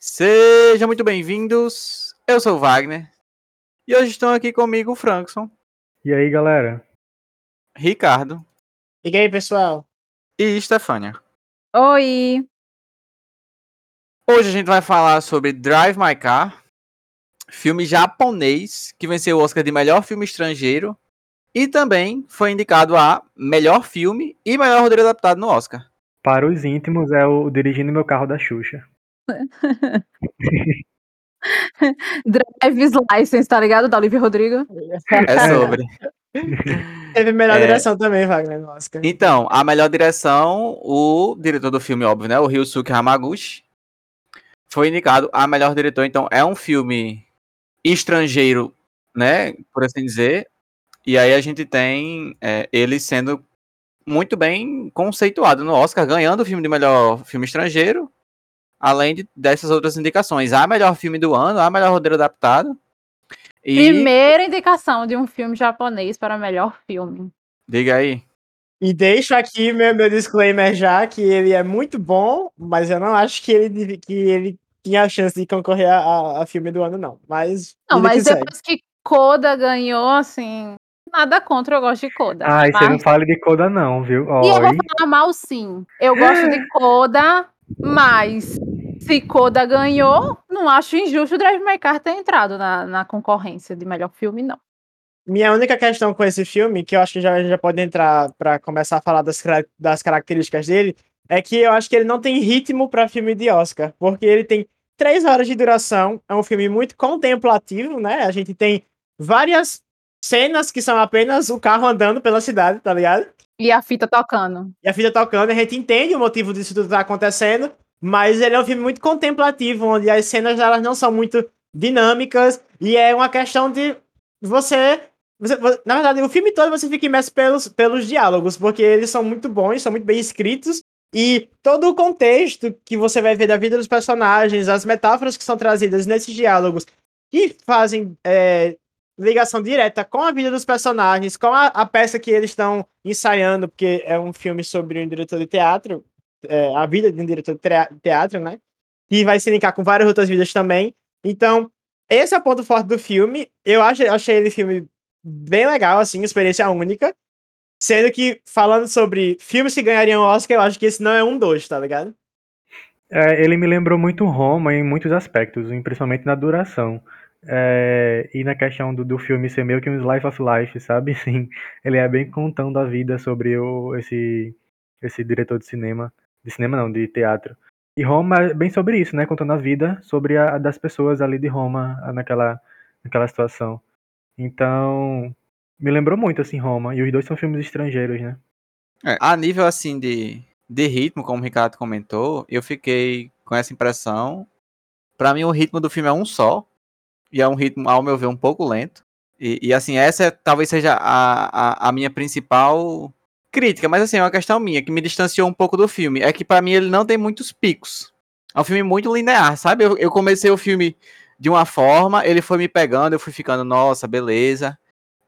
Sejam muito bem-vindos. Eu sou o Wagner. E hoje estão aqui comigo o Frankson, E aí, galera? Ricardo E aí, pessoal? e Stefânia. Oi! Hoje a gente vai falar sobre Drive My Car, filme japonês que venceu o Oscar de melhor filme estrangeiro e também foi indicado a melhor filme e melhor roteiro adaptado no Oscar. Para os íntimos, é o Dirigindo Meu Carro da Xuxa. Drive's License, tá ligado? Da Olivia Rodrigo. É sobre. Teve melhor É. direção também, Wagner, no Oscar. Então, a melhor direção, o diretor do filme, óbvio, né? O Ryusuke Hamaguchi. Foi indicado a melhor diretor. Então, é um filme estrangeiro, né? Por assim dizer. E aí a gente tem é, ele sendo muito bem conceituado no Oscar, ganhando o filme de melhor filme estrangeiro. Além de, dessas outras indicações. A melhor filme do ano, a melhor roteiro adaptado. E Primeira indicação de um filme japonês para melhor filme. diga aí. E deixo aqui meu, meu disclaimer já, que ele é muito bom, mas eu não acho que ele, que ele tinha a chance de concorrer a, a- a filme do ano, não. Mas. Não, que mas segue. depois que Coda ganhou, assim. Nada contra, eu gosto de Coda. Ai, você mas- não fale de Coda não, viu? E eu vou Oi. falar mal sim. Eu gosto de Coda, mas se Coda ganhou, não acho injusto o Drive My Car ter entrado na, na concorrência de melhor filme, não. Minha única questão com esse filme, que eu acho que já, já pode entrar pra começar a falar das, das características dele, é que eu acho que ele não tem ritmo pra filme de Oscar, porque ele tem três horas de duração, é um filme muito contemplativo, né? A gente tem várias cenas que são apenas o carro andando pela cidade, tá ligado? E a fita tocando. E a filha tocando, a gente entende o motivo disso tudo tá acontecendo, mas ele é um filme muito contemplativo, onde as cenas elas não são muito dinâmicas, e é uma questão de você, você- vo- Na verdade, o filme todo você fica imerso pelos, pelos diálogos, porque eles são muito bons, são muito bem escritos, e todo o contexto que você vai ver da vida dos personagens, as metáforas que são trazidas nesses diálogos, que fazem é, ligação direta com a vida dos personagens, com a, a peça que eles estão ensaiando, porque é um filme sobre um diretor de teatro, é, a vida de um diretor de teatro, né? E vai se linkar com várias outras vidas também. Então, esse é o ponto forte do filme. Eu achei, achei ele filme bem legal, assim, experiência única. Sendo que, falando sobre filmes que ganhariam Oscar, eu acho que esse não é um dos, tá ligado? É, ele me lembrou muito Roma em muitos aspectos, principalmente na duração. É, e na questão do, do filme ser meio que um slice of life, sabe? Sim, ele é bem contando a vida sobre o, esse, esse diretor de cinema. De cinema não, de teatro. E Roma é bem sobre isso, né? Contando a vida sobre a, das pessoas ali de Roma naquela, naquela situação. Então, me lembrou muito, assim, Roma. E os dois são filmes estrangeiros, né? É, a nível assim de, de ritmo, como o Ricardo comentou, eu fiquei com essa impressão. Pra mim, o ritmo do filme é um só. E é um ritmo, ao meu ver, um pouco lento. E, e, assim, essa talvez seja a, a, a minha principal crítica, mas assim, é uma questão minha, que me distanciou um pouco do filme. É que pra mim ele não tem muitos picos. É um filme muito linear, sabe? Eu, eu comecei o filme de uma forma, ele foi me pegando, eu fui ficando, nossa, beleza.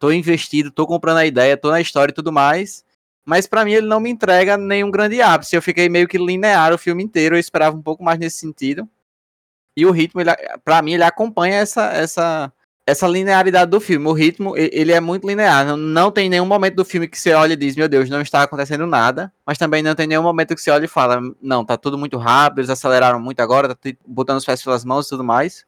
Tô investido, tô comprando a ideia, tô na história e tudo mais. Mas pra mim ele não me entrega nenhum grande ápice. Eu fiquei meio que linear o filme inteiro. Eu esperava um pouco mais nesse sentido. E o ritmo, pra mim, ele acompanha essa, essa, essa linearidade do filme. O ritmo, ele é muito linear. Não, não tem nenhum momento do filme que você olha e diz, meu Deus, não está acontecendo nada. Mas também não tem nenhum momento que você olha e fala, não, tá tudo muito rápido, eles aceleraram muito agora, tá botando os pés pelas mãos e tudo mais.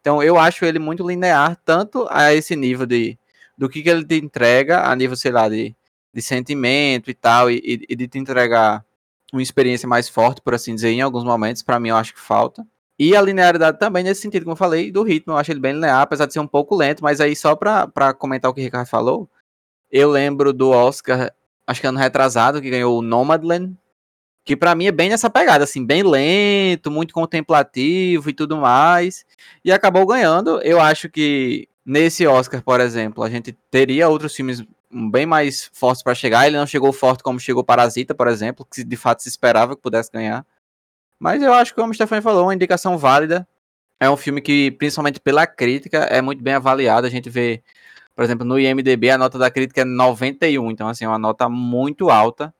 Então eu acho ele muito linear, tanto a esse nível de do que, que ele te entrega, a nível, sei lá, de, de sentimento e tal, e, e- de te entregar uma experiência mais forte, por assim dizer, em alguns momentos, pra mim eu acho que falta. E a linearidade também, nesse sentido, como eu falei, do ritmo, eu acho ele bem linear, apesar de ser um pouco lento, mas aí só pra comentar o que o Ricardo falou, eu lembro do Oscar, acho que ano retrasado, que ganhou o Nomadland, que pra mim é bem nessa pegada, assim, bem lento, muito contemplativo e tudo mais, e acabou ganhando. Eu acho que nesse Oscar, por exemplo, a gente teria outros filmes bem mais fortes pra chegar, ele não chegou forte como chegou Parasita, por exemplo, que de fato se esperava que pudesse ganhar. Mas eu acho que, como o Stefan falou, uma indicação válida. é um filme que, principalmente pela crítica, é muito bem avaliado. A gente vê, por exemplo, no IMDB a nota da crítica é 91, então assim, é uma nota muito alta.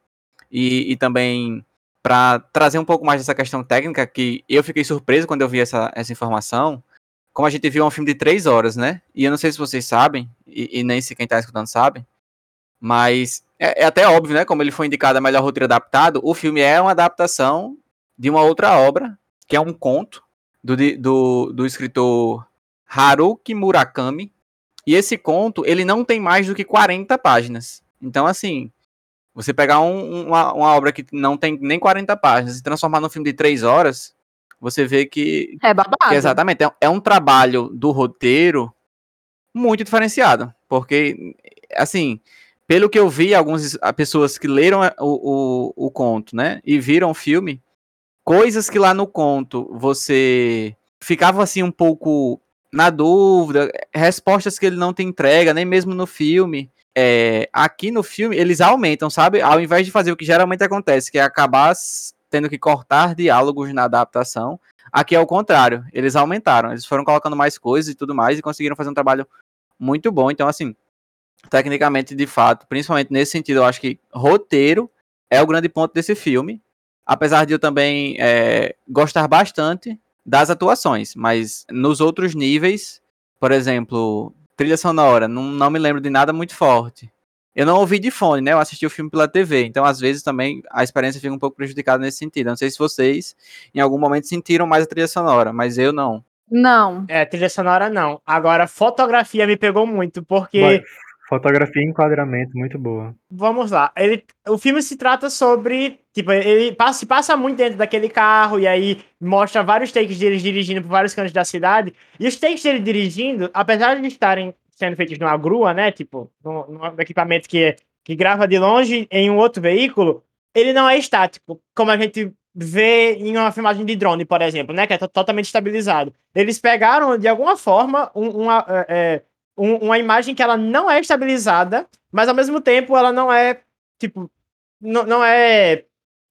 E, e também para trazer um pouco mais dessa questão técnica, que eu fiquei surpreso quando eu vi essa, essa informação. Como a gente viu é um filme de três horas, né? E eu não sei se vocês sabem, e, e nem se quem está escutando sabe, mas é, é, até óbvio, né? Como ele foi indicado a melhor roteiro adaptado, o filme é uma adaptação de uma outra obra, que é um conto do, do, do escritor Haruki Murakami. E esse conto, ele não tem mais do que 40 páginas. Então, assim, você pegar um, uma, uma, obra que não tem nem 40 páginas e transformar num filme de 3 horas, você vê que. É babado. Que exatamente. É, é um trabalho do roteiro muito diferenciado. Porque, assim, pelo que eu vi, algumas pessoas que leram o, o, o conto, né, e viram o filme, coisas que lá no conto você ficava assim um pouco na dúvida, respostas que ele não te entrega, nem mesmo no filme. É, aqui no filme eles aumentam, sabe? Ao invés de fazer o que geralmente acontece, que é acabar tendo que cortar diálogos na adaptação, aqui é o contrário. Eles aumentaram, eles foram colocando mais coisas e tudo mais e conseguiram fazer um trabalho muito bom. Então, assim, tecnicamente, de fato, principalmente nesse sentido, eu acho que roteiro é o grande ponto desse filme. Apesar de eu também é, gostar bastante das atuações, mas nos outros níveis, por exemplo, trilha sonora, não, não me lembro de nada muito forte. Eu não ouvi de fone, né? Eu assisti o filme pela TV, então às vezes também a experiência fica um pouco prejudicada nesse sentido. Eu não sei se vocês em algum momento sentiram mais a trilha sonora, mas eu não. Não. É, trilha sonora não. Agora, fotografia me pegou muito, porque. Mas Fotografia e enquadramento muito boa. Vamos lá. Ele, o filme se trata sobre. Tipo, ele passa, se passa muito dentro daquele carro e aí mostra vários takes deles dirigindo por vários cantos da cidade. E os takes dele dirigindo, apesar de estarem sendo feitos numa grua, né? Tipo, num, num equipamento que, que grava de longe em um outro veículo, ele não é estático, como a gente vê em uma filmagem de drone, por exemplo, né? Que é totalmente estabilizado. Eles pegaram, de alguma forma, um, uma. É, um, uma imagem que ela não é estabilizada, mas ao mesmo tempo ela não é, tipo, não, não é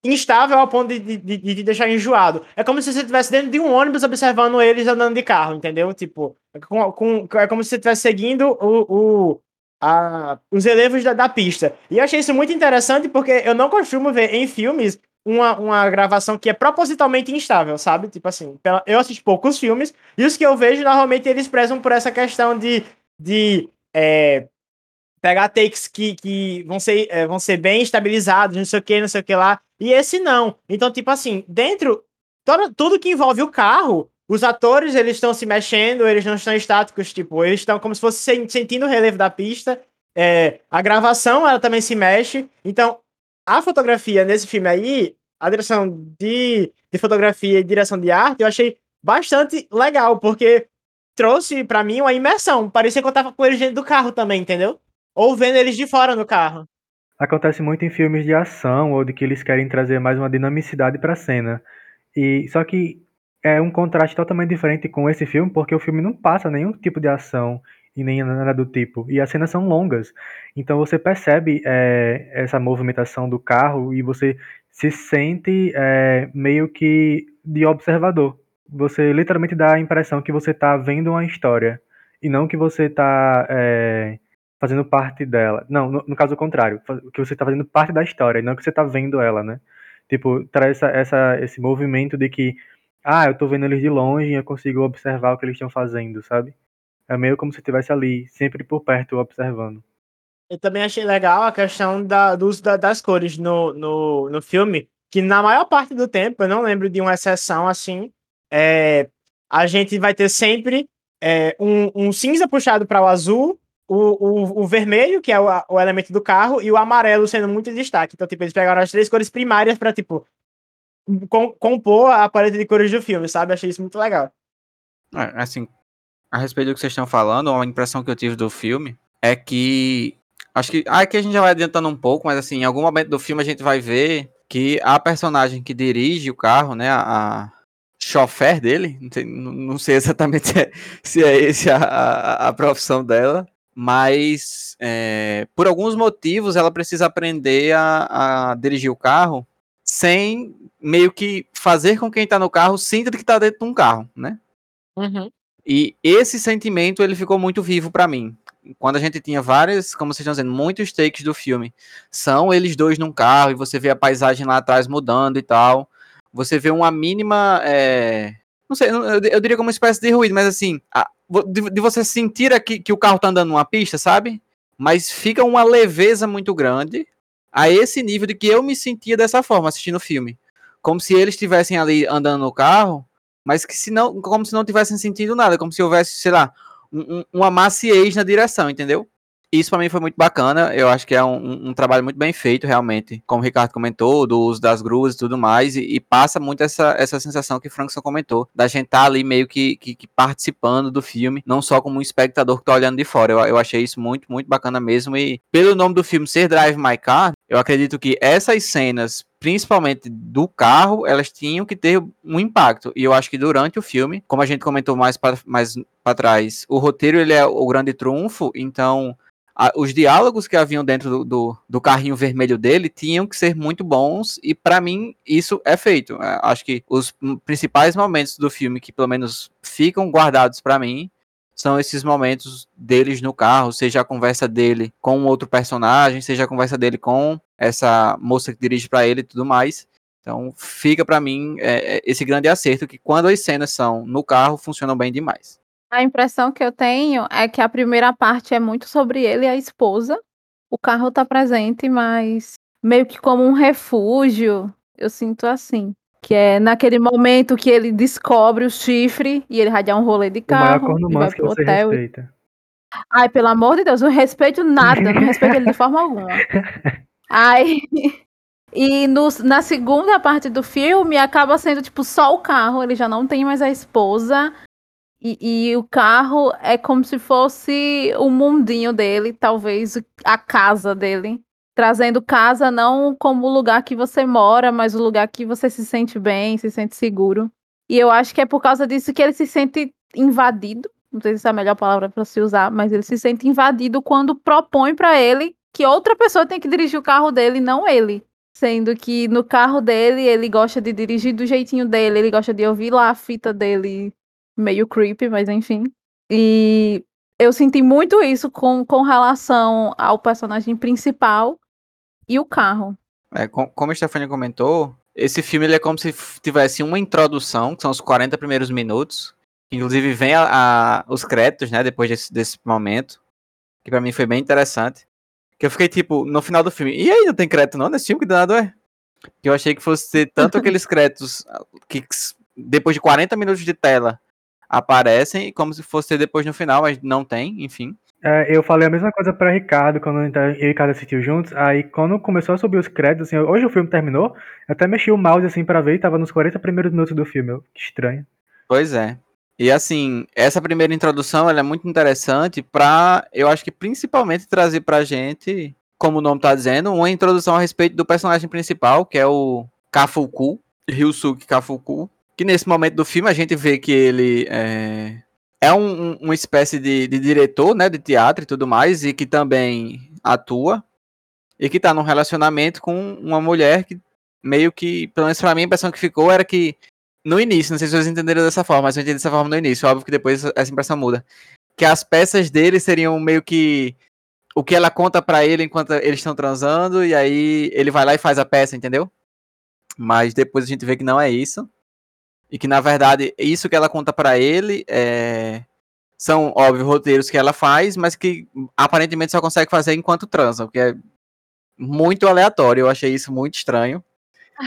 instável ao ponto de, de, de, de deixar enjoado. É como se você estivesse dentro de um ônibus observando eles andando de carro, entendeu? Tipo, com, com, é como se você estivesse seguindo o, o, a, os relevos da, da pista. E eu achei isso muito interessante porque eu não costumo ver em filmes uma, uma gravação que é propositalmente instável, sabe? Tipo assim, eu assisto poucos filmes e os que eu vejo, normalmente eles prezam por essa questão de de é, pegar takes que, que vão, ser, é, vão ser bem estabilizados, não sei o que, não sei o que lá, e esse não. Então, tipo assim, dentro, todo, tudo que envolve o carro, os atores, eles estão se mexendo, eles não estão estáticos, tipo, eles estão como se fosse sentindo o relevo da pista, é, a gravação, ela também se mexe, então, a fotografia nesse filme aí, a direção de, de fotografia e direção de arte, eu achei bastante legal, porque trouxe para mim uma imersão. Parecia que eu tava com eles dentro do carro também, entendeu? Ou vendo eles de fora no carro. Acontece muito em filmes de ação ou de que eles querem trazer mais uma dinamicidade para a cena. E só que é um contraste totalmente diferente com esse filme, porque o filme não passa nenhum tipo de ação e nem nada do tipo. E as cenas são longas. Então você percebe é, essa movimentação do carro e você se sente é, meio que de observador você literalmente dá a impressão que você está vendo uma história e não que você está é, fazendo parte dela. Não, no, no, caso contrário, que você está fazendo parte da história não que você está vendo ela, né? Tipo, traz essa, essa, esse movimento de que, ah, eu estou vendo eles de longe e eu consigo observar o que eles estão fazendo, sabe? É meio como se estivesse ali, sempre por perto, observando. Eu também achei legal a questão da, do uso da, das cores no, no, no filme, que na maior parte do tempo, eu não lembro de uma exceção assim, é, a gente vai ter sempre é, um, um, cinza puxado para o azul, o, o, o, vermelho, que é o, o, elemento do carro, e o amarelo sendo muito destaque. Então, tipo, eles pegaram as três cores primárias para tipo, com, compor a paleta de cores do filme, sabe? Achei isso muito legal. É, assim, a respeito do que vocês estão falando, a impressão que eu tive do filme é que. Acho que. Aqui a gente já vai adiantando um pouco, mas assim, em algum momento do filme a gente vai ver que a personagem que dirige o carro, né? A, chofer dele, não sei, não sei exatamente se é, se é esse a, a, a, profissão dela, mas é, por alguns motivos ela precisa aprender a, a, dirigir o carro sem meio que fazer com quem está no carro sinta que está dentro de um carro, né? Uhum. E esse sentimento ele ficou muito vivo pra mim. Quando a gente tinha várias, como vocês estão dizendo, muitos takes do filme, são eles dois num carro e você vê a paisagem lá atrás mudando e tal. Você vê uma mínima, é, não sei, eu, diria como uma espécie de ruído, mas assim, de você sentir aqui que o carro tá andando numa pista, sabe? Mas fica uma leveza muito grande a esse nível de que eu me sentia dessa forma assistindo o filme, como se eles estivessem ali andando no carro mas que se não, como se não tivessem sentido nada, como se houvesse, sei lá, um, um, uma maciez na direção, entendeu? Isso para mim foi muito bacana, eu acho que é um, um, trabalho muito bem feito, realmente, como o Ricardo comentou, do uso das gruas e tudo mais, e, e passa muito essa, essa sensação que o Frankson comentou, da gente estar tá ali meio que, que, que, participando do filme, não só como um espectador que tá olhando de fora, eu, eu achei isso muito, muito bacana mesmo, e pelo nome do filme ser Drive My Car, eu acredito que essas cenas principalmente do carro, elas tinham que ter um impacto. E eu acho que durante o filme, como a gente comentou mais para mais trás, o roteiro ele é o grande trunfo, então a, os diálogos que haviam dentro do, do, do, carrinho vermelho dele tinham que ser muito bons, e para mim isso é feito. É, acho que os principais momentos do filme que pelo menos ficam guardados para mim são esses momentos deles no carro, seja a conversa dele com outro personagem, seja a conversa dele com essa moça que dirige para ele e tudo mais. Então fica para mim é, esse grande acerto que quando as cenas são no carro funcionam bem demais. A impressão que eu tenho é que a primeira parte é muito sobre ele e a esposa. O carro tá presente, mas meio que como um refúgio. Eu sinto assim. Que é naquele momento que ele descobre o chifre e ele vai dar um rolê de carro. O e vai você hotel. respeita. Ai, pelo amor de Deus, eu não respeito nada, não respeito ele de forma alguma. Aí. E no, na segunda parte do filme acaba sendo tipo só o carro, ele já não tem mais a esposa. E, e, o carro é como se fosse o mundinho dele, talvez a casa dele. Trazendo casa não como o lugar que você mora, mas o lugar que você se sente bem, se sente seguro. E eu acho que é por causa disso que ele se sente invadido. Não sei se é a melhor palavra para se usar, mas ele se sente invadido quando propõe para ele que outra pessoa tem que dirigir o carro dele, não ele. Sendo que no carro dele, ele gosta de dirigir do jeitinho dele, ele gosta de ouvir lá a fita dele, meio creepy, mas enfim. E eu senti muito isso com, com relação ao personagem principal e o carro. É, com, como a Stefania comentou, esse filme é como se tivesse uma introdução, que são os 40 primeiros minutos. Inclusive vem a, a, os créditos, né, depois desse, desse momento. Que para mim foi bem interessante. Que eu fiquei tipo, no final do filme, e aí não tem crédito não nesse filme? Que danado é? Que eu achei que fosse ter tanto aqueles créditos que depois de 40 minutos de tela aparecem, como se fosse ter depois no final, mas não tem, enfim. É, eu falei a mesma coisa pra Ricardo quando eu e Ricardo assistiu juntos. Aí quando começou a subir os créditos, assim, hoje o filme terminou, eu até mexi o mouse assim pra ver e tava nos 40 primeiros minutos do filme. Eu, que estranho. Pois é. E assim, essa primeira introdução ela é muito interessante para, eu acho que principalmente trazer pra gente, como o nome tá dizendo, uma introdução a respeito do personagem principal, que é o Kafuku, Ryusuke Kafuku, que nesse momento do filme a gente vê que ele é, é um, um, uma espécie de, de, diretor, né, de teatro e tudo mais, e que também atua, e que tá num relacionamento com uma mulher que meio que, pelo menos pra mim a impressão que ficou era que no início, não sei se vocês entenderam dessa forma, mas eu entendi dessa forma no início, óbvio que depois essa impressão muda. Que as peças dele seriam meio que o que ela conta para ele enquanto eles estão transando, e aí ele vai lá e faz a peça, entendeu? Mas depois a gente vê que não é isso. E que na verdade isso que ela conta para ele é... são, óbvio, roteiros que ela faz, mas que aparentemente só consegue fazer enquanto transa, o que é muito aleatório. Eu achei isso muito estranho.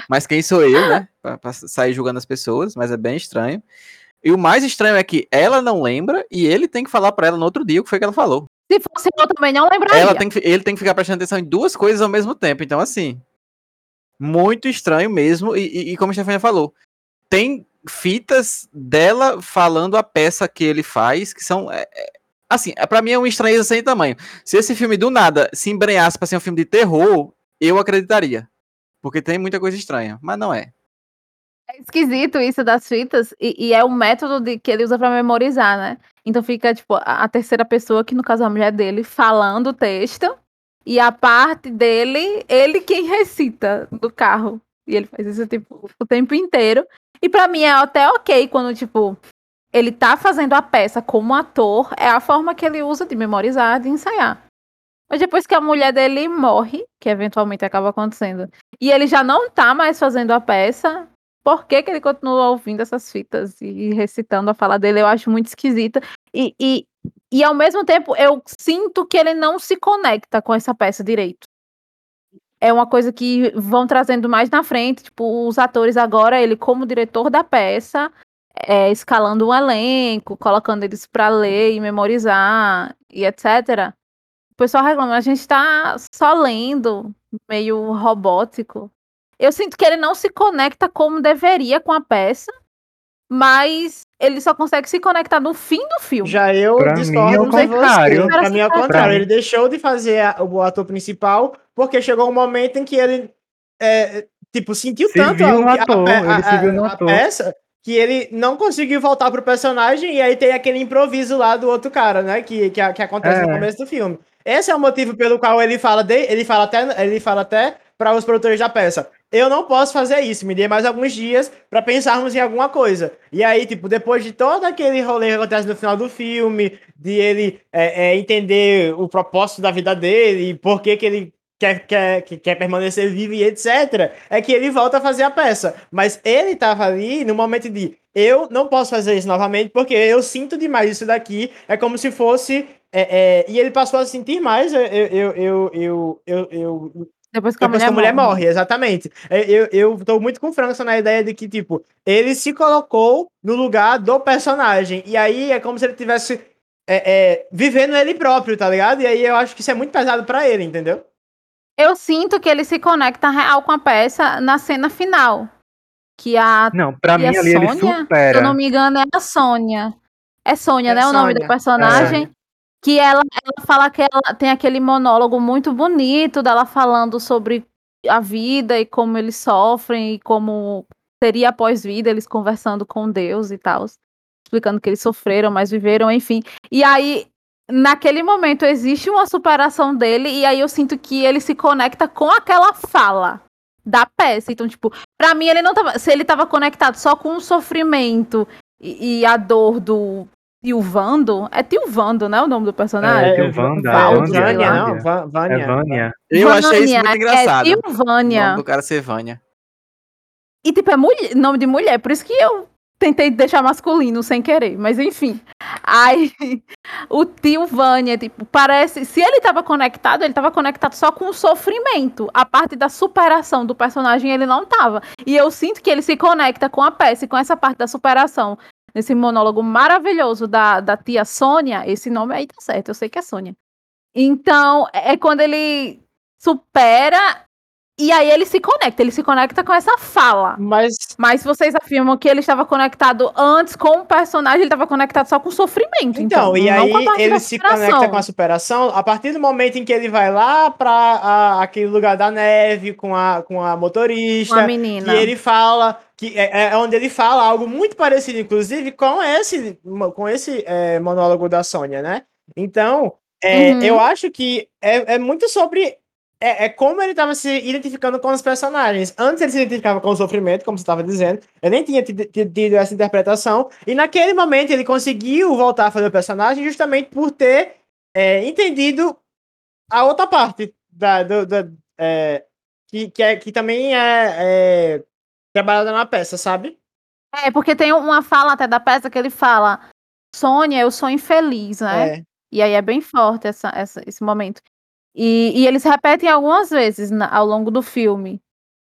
Mas quem sou eu, né? Pra, pra, sair julgando as pessoas, mas é bem estranho. E o mais estranho é que ela não lembra e ele tem que falar para ela no outro dia o que foi que ela falou. Se fosse eu também não lembraria. Ela tem que, ele tem que ficar prestando atenção em duas coisas ao mesmo tempo. Então, assim, muito estranho mesmo. E, e, e como a Stefania falou, tem fitas dela falando a peça que ele faz, que são. É, é, assim, é, para mim é uma estranheza sem tamanho. Se esse filme do nada se embrenhasse pra ser um filme de terror, eu acreditaria. Porque tem muita coisa estranha, mas não é. É esquisito isso das fitas, e, e é o método de, que ele usa para memorizar, né? Então fica, tipo, a, a, terceira pessoa, que no caso é a mulher dele, falando o texto, e a parte dele, ele quem recita do carro. E ele faz isso, tipo, o tempo inteiro. E para mim é até ok quando, tipo, ele tá fazendo a peça como ator, é a forma que ele usa de memorizar, de ensaiar. Mas depois que a mulher dele morre, que eventualmente acaba acontecendo, e ele já não tá mais fazendo a peça, por que, que ele continua ouvindo essas fitas e recitando a fala dele? Eu acho muito esquisita. E, e, e ao mesmo tempo, eu sinto que ele não se conecta com essa peça direito. É uma coisa que vão trazendo mais na frente, tipo, os atores agora, ele como diretor da peça, é, escalando um elenco, colocando eles para ler e memorizar e etc. O pessoal reclama, a gente tá só lendo, meio robótico. Eu sinto que ele não se conecta como deveria com a peça, mas ele só consegue se conectar no fim do filme. Já eu Pra mim, discordo é o de você. contrário. Pra mim é o Pra contrário. mim- Ele deixou de fazer a- o ator principal porque chegou um momento em que ele, é, tipo, sentiu Se tanto a, no a- ator, a- no a ator. peça que ele não conseguiu voltar pro personagem e aí tem aquele improviso lá do outro cara, né? Que, que, que acontece no É. começo do filme. Esse é o motivo pelo qual ele fala, de, ele fala até, ele fala até para os produtores da peça. Eu não posso fazer isso, me dê mais alguns dias pra pensarmos em alguma coisa. E aí, tipo, depois de todo aquele rolê que acontece no final do filme, de ele é, é, entender o propósito da vida dele e por que, que ele quer, quer, que quer permanecer vivo e etc., é que ele volta a fazer a peça. Mas ele tava ali no momento de eu não posso fazer isso novamente porque eu sinto demais isso daqui. É como se fosse. é, é, e ele passou a sentir mais. Eu, eu, eu, eu, eu, eu Depois que a depois mulher, que a mulher morre, exatamente. É, Eu, eu tô muito com França na ideia de que, tipo, ele se colocou no lugar do personagem. E aí é como se ele tivesse é, é, vivendo ele próprio, tá ligado? E aí eu acho que isso é muito pesado pra ele, entendeu? Eu sinto que ele se conecta real com a peça na cena final. Que a, Não, pra mim a ali ele Sônia, se eu supera. não me engano, é a Sônia. É Sônia, É né? O nome do Sônia. personagem. Que ela, ela fala que ela tem aquele monólogo muito bonito dela falando sobre a vida e como eles sofrem e como seria após vida, eles conversando com Deus e tal. Explicando que eles sofreram, mas viveram, enfim. E aí, naquele momento, existe uma superação dele, e aí eu sinto que ele se conecta com aquela fala da peça. Então, tipo, pra mim, ele não tava. Se ele tava conectado só com o sofrimento e, e a dor do tio Vando. É tio Vando, né? O nome do personagem? É, tio Vanda, Valdo, Vânia. Vânia, não? Vânia. Vânia. É Vânia. Eu achei isso Vânia, muito engraçado. É tio o Vânia. nome do cara ser Vânia. E, tipo, é mulher, nome de mulher, por isso que eu tentei deixar masculino sem querer, mas enfim. Aí, o tio Vânia, tipo, parece. Se ele tava conectado, ele tava conectado só com o sofrimento. A parte da superação do personagem ele não tava. E eu sinto que ele se conecta com a peça e com essa parte da superação. Nesse monólogo maravilhoso da, da tia Sônia. Esse nome aí tá certo, eu sei que é Sônia. Então, é quando ele supera e aí ele se conecta, ele se conecta com essa fala. Mas Mas vocês afirmam que ele estava conectado antes com o personagem, ele estava conectado só com o sofrimento. Então, Então, e aí ele se conecta com a superação a partir do momento em que ele vai lá pra a- aquele lugar da neve com a, com a motorista. Com a menina. Que ele fala, que é, é onde ele fala algo muito parecido, inclusive, com esse, com esse é, monólogo da Sônia, né? Então, é, Uhum. eu acho que é, é muito sobre. É, é como ele estava se identificando com os personagens. Antes ele se identificava com o sofrimento, como você estava dizendo. Eu nem tinha tido, essa interpretação. E naquele momento ele conseguiu voltar a fazer o personagem justamente por ter é, entendido a outra parte da, do, da- é, que, que, é, que também é, é trabalhada na peça, sabe? É, porque tem uma fala até da peça que ele fala: Sônia, eu sou infeliz, né? É. E aí é bem forte essa, essa- esse momento. E, e eles repetem algumas vezes na- ao longo do filme.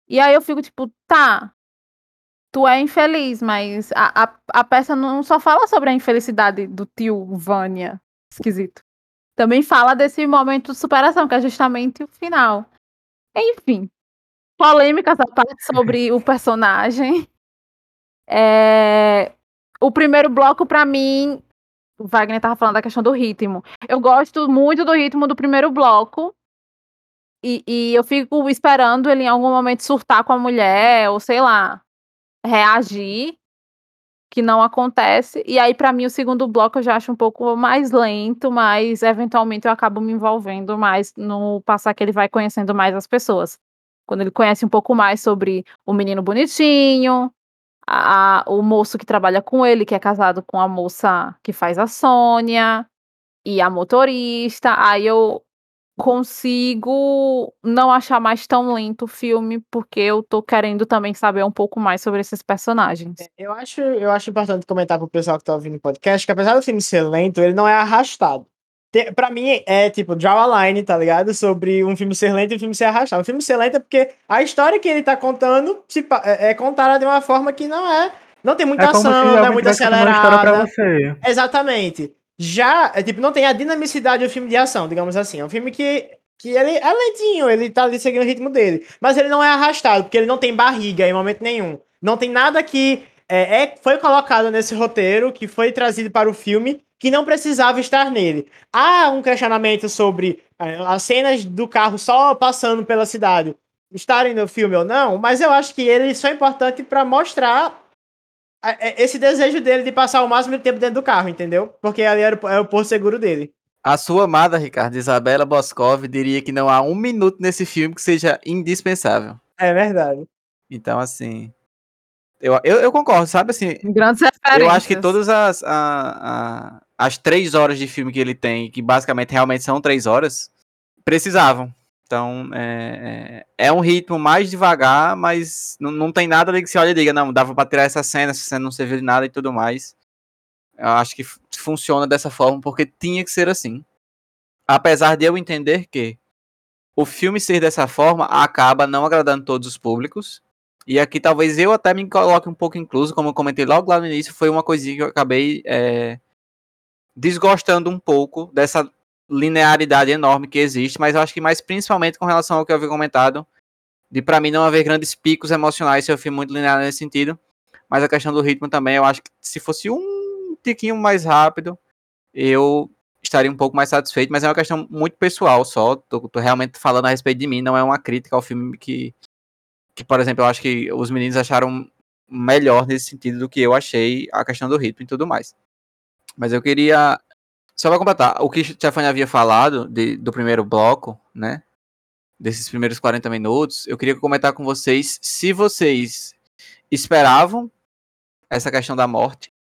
E aí eu fico tipo, tá. Tu é infeliz, mas a, a, a peça não só fala sobre a infelicidade do tio Vânia. Esquisito. Também fala desse momento de superação, que é justamente o final. Enfim. Polêmicas à parte sobre o personagem. É, O primeiro bloco, pra mim, o Wagner tava falando da questão do ritmo. Eu gosto muito do ritmo do primeiro bloco. E, e eu fico esperando ele em algum momento surtar com a mulher, ou sei lá, reagir, que não acontece. E aí, pra mim, o segundo bloco eu já acho um pouco mais lento, mas eventualmente eu acabo me envolvendo mais no passar que ele vai conhecendo mais as pessoas. Quando ele conhece um pouco mais sobre o menino bonitinho, a- a- o moço que trabalha com ele, que é casado com a moça que faz a Sônia, e a motorista. Aí eu consigo não achar mais tão lento o filme, porque eu tô querendo também saber um pouco mais sobre esses personagens. Eu acho, eu acho importante comentar pro pessoal que tá ouvindo o podcast que apesar do filme ser lento, ele não é arrastado. Pra mim, é tipo, draw a line, tá ligado? Sobre um filme ser lento e um filme ser arrastado. O filme ser lento é porque a história que ele tá contando se pa- é é contada de uma forma que não é. Não tem muita É ação, não é muito acelerada. Exatamente. Já, é, tipo, não tem a dinamicidade do filme de ação, digamos assim. É um filme que, que ele é lentinho, ele tá ali seguindo o ritmo dele. Mas ele não é arrastado, porque ele não tem barriga em momento nenhum. Não tem nada que é, é- foi colocado nesse roteiro, que foi trazido para o filme, que não precisava estar nele. Há um questionamento sobre é, as cenas do carro só passando pela cidade estarem no filme ou não, mas eu acho que ele só é importante para mostrar a- é- esse desejo dele de passar o máximo de tempo dentro do carro, entendeu? Porque ali era o, é o porto seguro dele. A sua amada, Ricardo, Isabela Boscov, diria que não há um minuto nesse filme que seja indispensável. É verdade. Então, assim. Eu, eu, eu concordo, sabe? Assim, Grandes referências. eu acho que todas as, a- a- as três horas de filme que ele tem, que basicamente realmente são três horas, precisavam. Então, é, é é um ritmo mais devagar, mas não, não tem nada ali que você olha e diga, não, dava pra tirar essa cena, essa cena não serviu de nada e tudo mais. Eu acho que funciona dessa forma porque tinha que ser assim. Apesar de eu entender que o filme ser dessa forma acaba não agradando todos os públicos. E aqui talvez eu até me coloque um pouco incluso, como eu comentei logo lá no início, foi uma coisinha que eu acabei é, desgostando um pouco dessa linearidade enorme que existe, mas eu acho que mais principalmente com relação ao que eu havia comentado, de pra mim não haver grandes picos emocionais se eu filme muito linear nesse sentido, mas a questão do ritmo também, eu acho que se fosse um tiquinho mais rápido, eu estaria um pouco mais satisfeito, mas é uma questão muito pessoal só, tô, tô realmente falando a respeito de mim, não é uma crítica ao filme que, que, por exemplo, eu acho que os meninos acharam melhor nesse sentido do que eu achei a questão do ritmo e tudo mais. Mas eu queria só pra completar, o que Stefania havia falado de- do primeiro bloco, né? Desses primeiros 40 minutos, eu queria comentar com vocês se vocês esperavam essa questão da morte.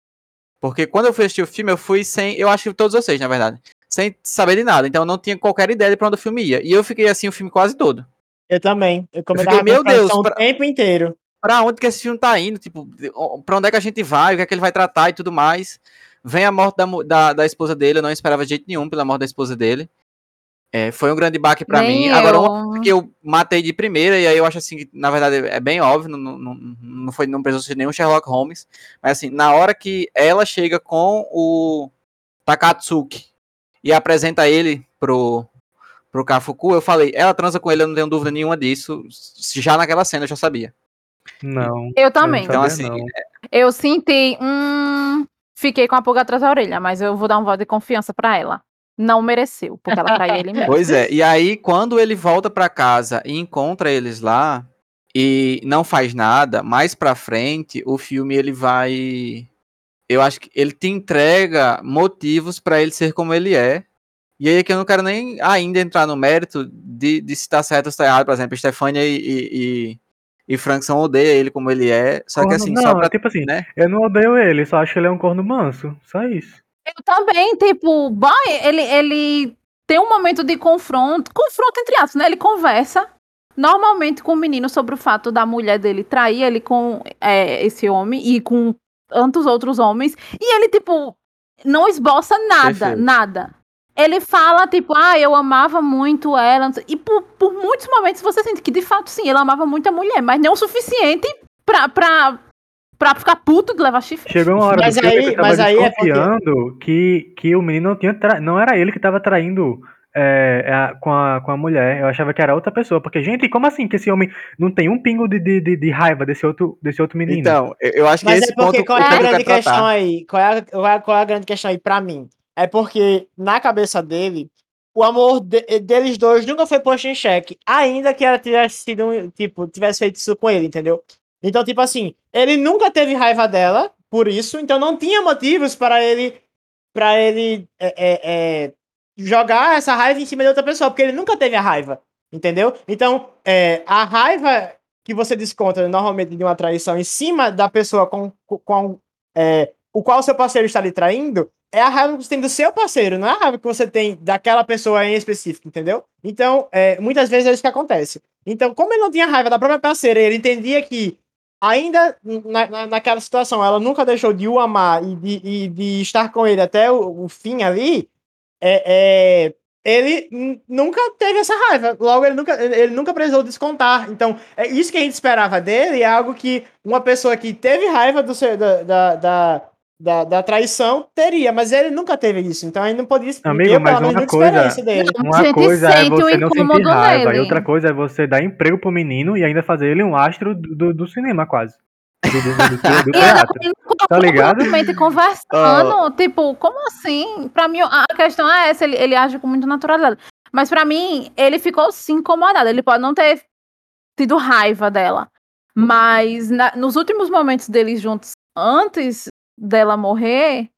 Porque quando eu fui assistir o filme, eu fui sem. Eu acho que todos vocês, na verdade. Sem saber de nada. Então eu não tinha qualquer ideia de pra onde o filme ia. E eu fiquei assim o filme quase todo. Eu também. Eu fiquei, comentava meu Deus, o pra- tempo inteiro. Pra onde que esse filme tá indo? Tipo, o- pra onde é que a gente vai? O que é que ele vai tratar e tudo mais. Vem a morte da, da, da esposa dele, eu não esperava de jeito nenhum pela morte da esposa dele. É, foi um grande baque pra Nem mim. Agora, uma eu. coisa que eu matei de primeira, e aí eu acho assim, que, na verdade, é bem óbvio, não, não, não, foi, não precisou ser nenhum Sherlock Holmes. Mas assim, na hora que ela chega com o Takatsuki e apresenta ele pro, pro Kafuku, eu falei, ela transa com ele, eu não tenho dúvida nenhuma disso. Já naquela cena eu já sabia. Não. Eu também. Então, assim, não. Eu senti. Hum, fiquei com a pulga atrás da orelha, mas eu vou dar um voto de confiança pra ela. Não mereceu, porque ela traiu ele mesmo. Pois é, e aí quando ele volta pra casa e encontra eles lá e não faz nada, mais pra frente o filme ele vai eu acho que ele te entrega motivos pra ele ser como ele é. E aí é que eu não quero nem ainda entrar no mérito de, de se tá certo ou se tá errado, por exemplo, Stefania e, e, e, Frankson odeia ele como ele é, só que Corno- assim, não, só pra, é tipo assim, né? eu não odeio ele, só acho que ele é um corno manso. Só isso. Eu também, tipo, boy, ele, ele tem um momento de confronto, confronto entre aspas, né? Ele conversa normalmente com o menino sobre o fato da mulher dele trair ele com é, esse homem e com tantos outros homens, e ele, tipo, não esboça nada, Perfeito. nada. Ele fala, tipo, ah, eu amava muito ela, não sei- e por, por muitos momentos você sente que, de fato, sim, ele amava muito a mulher, mas não o suficiente pra, pra, pra ficar puto de levar chifre. Chegou uma hora Mas aí- que eu tava mas aí é porque- desconfiando que, que o menino não tinha tra... não era ele que tava traindo é, a- com, a, com a mulher. Eu achava que era outra pessoa. Porque, gente, como assim que esse homem não tem um pingo de, de, de, de raiva desse outro, desse outro menino? Então, eu, acho que Mas esse é porque ponto qual é a que eu grande questão tratar. aí? Qual é, a, qual, é, qual é a grande questão aí pra mim? É porque, na cabeça dele, o amor de- deles dois nunca foi posto em xeque. Ainda que ela tivesse sido, tipo, tivesse feito isso com ele, entendeu? Então, tipo assim, ele nunca teve raiva dela, por isso, então não tinha motivos para ele para ele é, é, é, jogar essa raiva em cima de outra pessoa, porque ele nunca teve a raiva, entendeu? Então, é, a raiva que você desconta normalmente de uma traição em cima da pessoa com, com é, o qual seu parceiro está lhe traindo, é a raiva que você tem do seu parceiro, não é a raiva que você tem daquela pessoa em específico, entendeu? Então, é, muitas vezes é isso que acontece. Então, como ele não tinha raiva da própria parceira, ele entendia que ainda na, na, naquela situação ela nunca deixou de o amar e de, e de estar com ele até o, o fim ali, é, é, ele nunca teve essa raiva. Logo, ele nunca, ele nunca precisou descontar. Então, é isso que a gente esperava dele, é algo que uma pessoa que teve raiva do seu, da, da, da, da, da traição teria, mas ele nunca teve isso. Então, ele não podia Amigo, mas uma coisa, dele. uma coisa é você não sentir raiva, nele. e outra coisa é você dar emprego pro menino e ainda fazer ele um astro do, do cinema, quase do, do, do, teatro. tá ligado? conversando, oh. tipo, como assim? Pra mim, a questão é essa, ele, ele age com muita naturalidade. Mas pra mim, ele ficou sim incomodado. Ele pode não ter tido raiva dela. Mas na, nos últimos momentos deles juntos, antes dela morrer,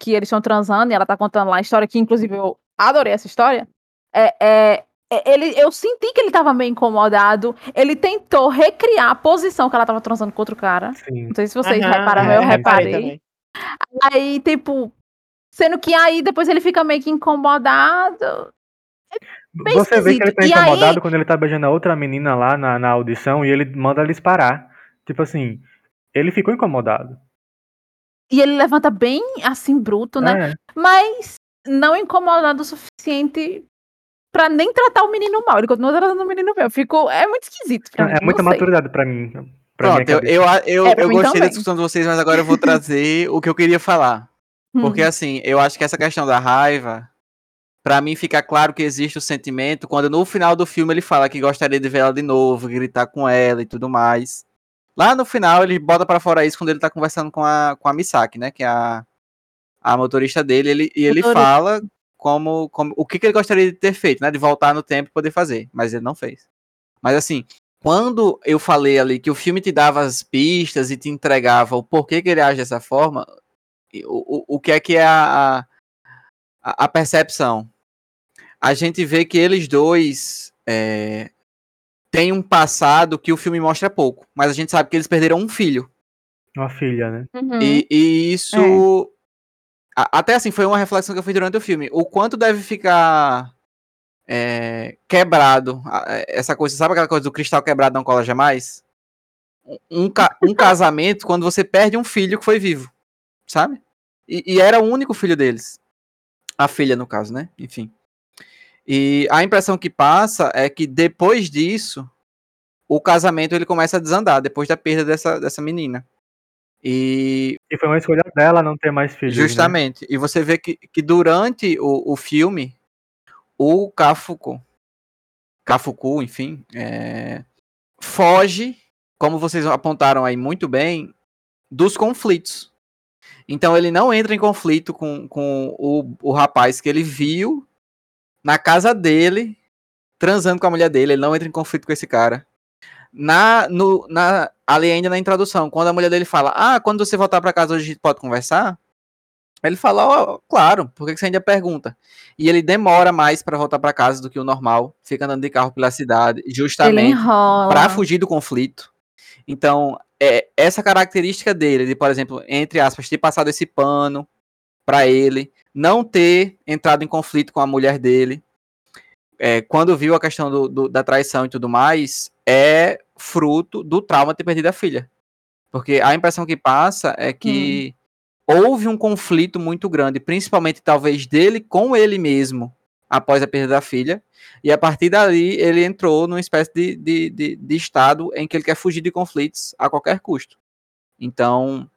que eles estão transando e ela tá contando lá a história, que inclusive eu adorei essa história. É, é, é, ele, eu senti que ele tava meio incomodado. Ele tentou recriar a posição que ela tava transando com outro cara. Sim. Não sei se vocês uhum, repararam, é, eu reparei. Aí, tipo, sendo que aí depois ele fica meio que incomodado. É Você vê que ele tá incomodado aí... quando ele tá beijando a outra menina lá na, na audição e ele manda eles parar. Tipo assim, ele ficou incomodado. E ele levanta bem assim, bruto, né? É. Mas não incomodado o suficiente pra nem tratar o menino mal. Ele continua tratando o menino bem. Fico... É muito esquisito pra é, mim. É muita maturidade pra mim. Pra Pronto, eu, eu, eu, é, eu gostei também. da discussão de vocês, mas agora eu vou trazer o que eu queria falar. Porque uhum. assim, eu acho que essa questão da raiva, para mim fica claro que existe o sentimento quando no final do filme ele fala que gostaria de ver ela de novo, gritar com ela e tudo mais. Lá no final ele bota para fora isso quando ele tá conversando com a, com a Misaki, né, que é a, a motorista dele, ele, e ele fala como, como o que, que ele gostaria de ter feito, né? De voltar no tempo e poder fazer, mas ele não fez. Mas assim, quando eu falei ali que o filme te dava as pistas e te entregava o porquê que ele age dessa forma, o, o, o que é que é a, a, a percepção? A gente vê que eles dois é, têm um passado que o filme mostra pouco, mas a gente sabe que eles perderam um filho. Uma filha, né? Uhum. E, e, isso é. Até assim, foi uma reflexão que eu fiz durante o filme. O quanto deve ficar é, quebrado essa coisa, sabe aquela coisa do cristal quebrado não cola jamais? Um, um casamento quando você perde um filho que foi vivo, sabe? E, e, era o único filho deles. A filha, no caso, né? Enfim. E a impressão que passa é que depois disso, o casamento ele começa a desandar, depois da perda dessa, dessa menina. E, e foi uma escolha dela não ter mais filhos. Né? Justamente. Né? E você vê que, que durante o, o filme, o Kafuku, Kafuku, enfim, é, foge, como vocês apontaram aí muito bem, dos conflitos. Então ele não entra em conflito com, com o, o rapaz que ele viu na casa dele, transando com a mulher dele. Ele não entra em conflito com esse cara na, no, na, ali ainda na introdução, quando a mulher dele fala, ah, quando você voltar para casa hoje a gente pode conversar, ele fala, ó, oh, claro, por que você ainda pergunta? E ele demora mais para voltar para casa do que o normal, fica andando de carro pela cidade, justamente para fugir do conflito. Então, é essa característica dele, de, por exemplo, entre aspas, ter passado esse pano para ele, não ter entrado em conflito com a mulher dele, é, quando viu a questão do, do, da traição e tudo mais, é fruto do trauma de ter perdido a filha. Porque a impressão que passa é que hum. houve um conflito muito grande, principalmente talvez dele com ele mesmo, após a perda da filha. E a partir dali ele entrou numa espécie de, de, de, de estado em que ele quer fugir de conflitos a qualquer custo. Então,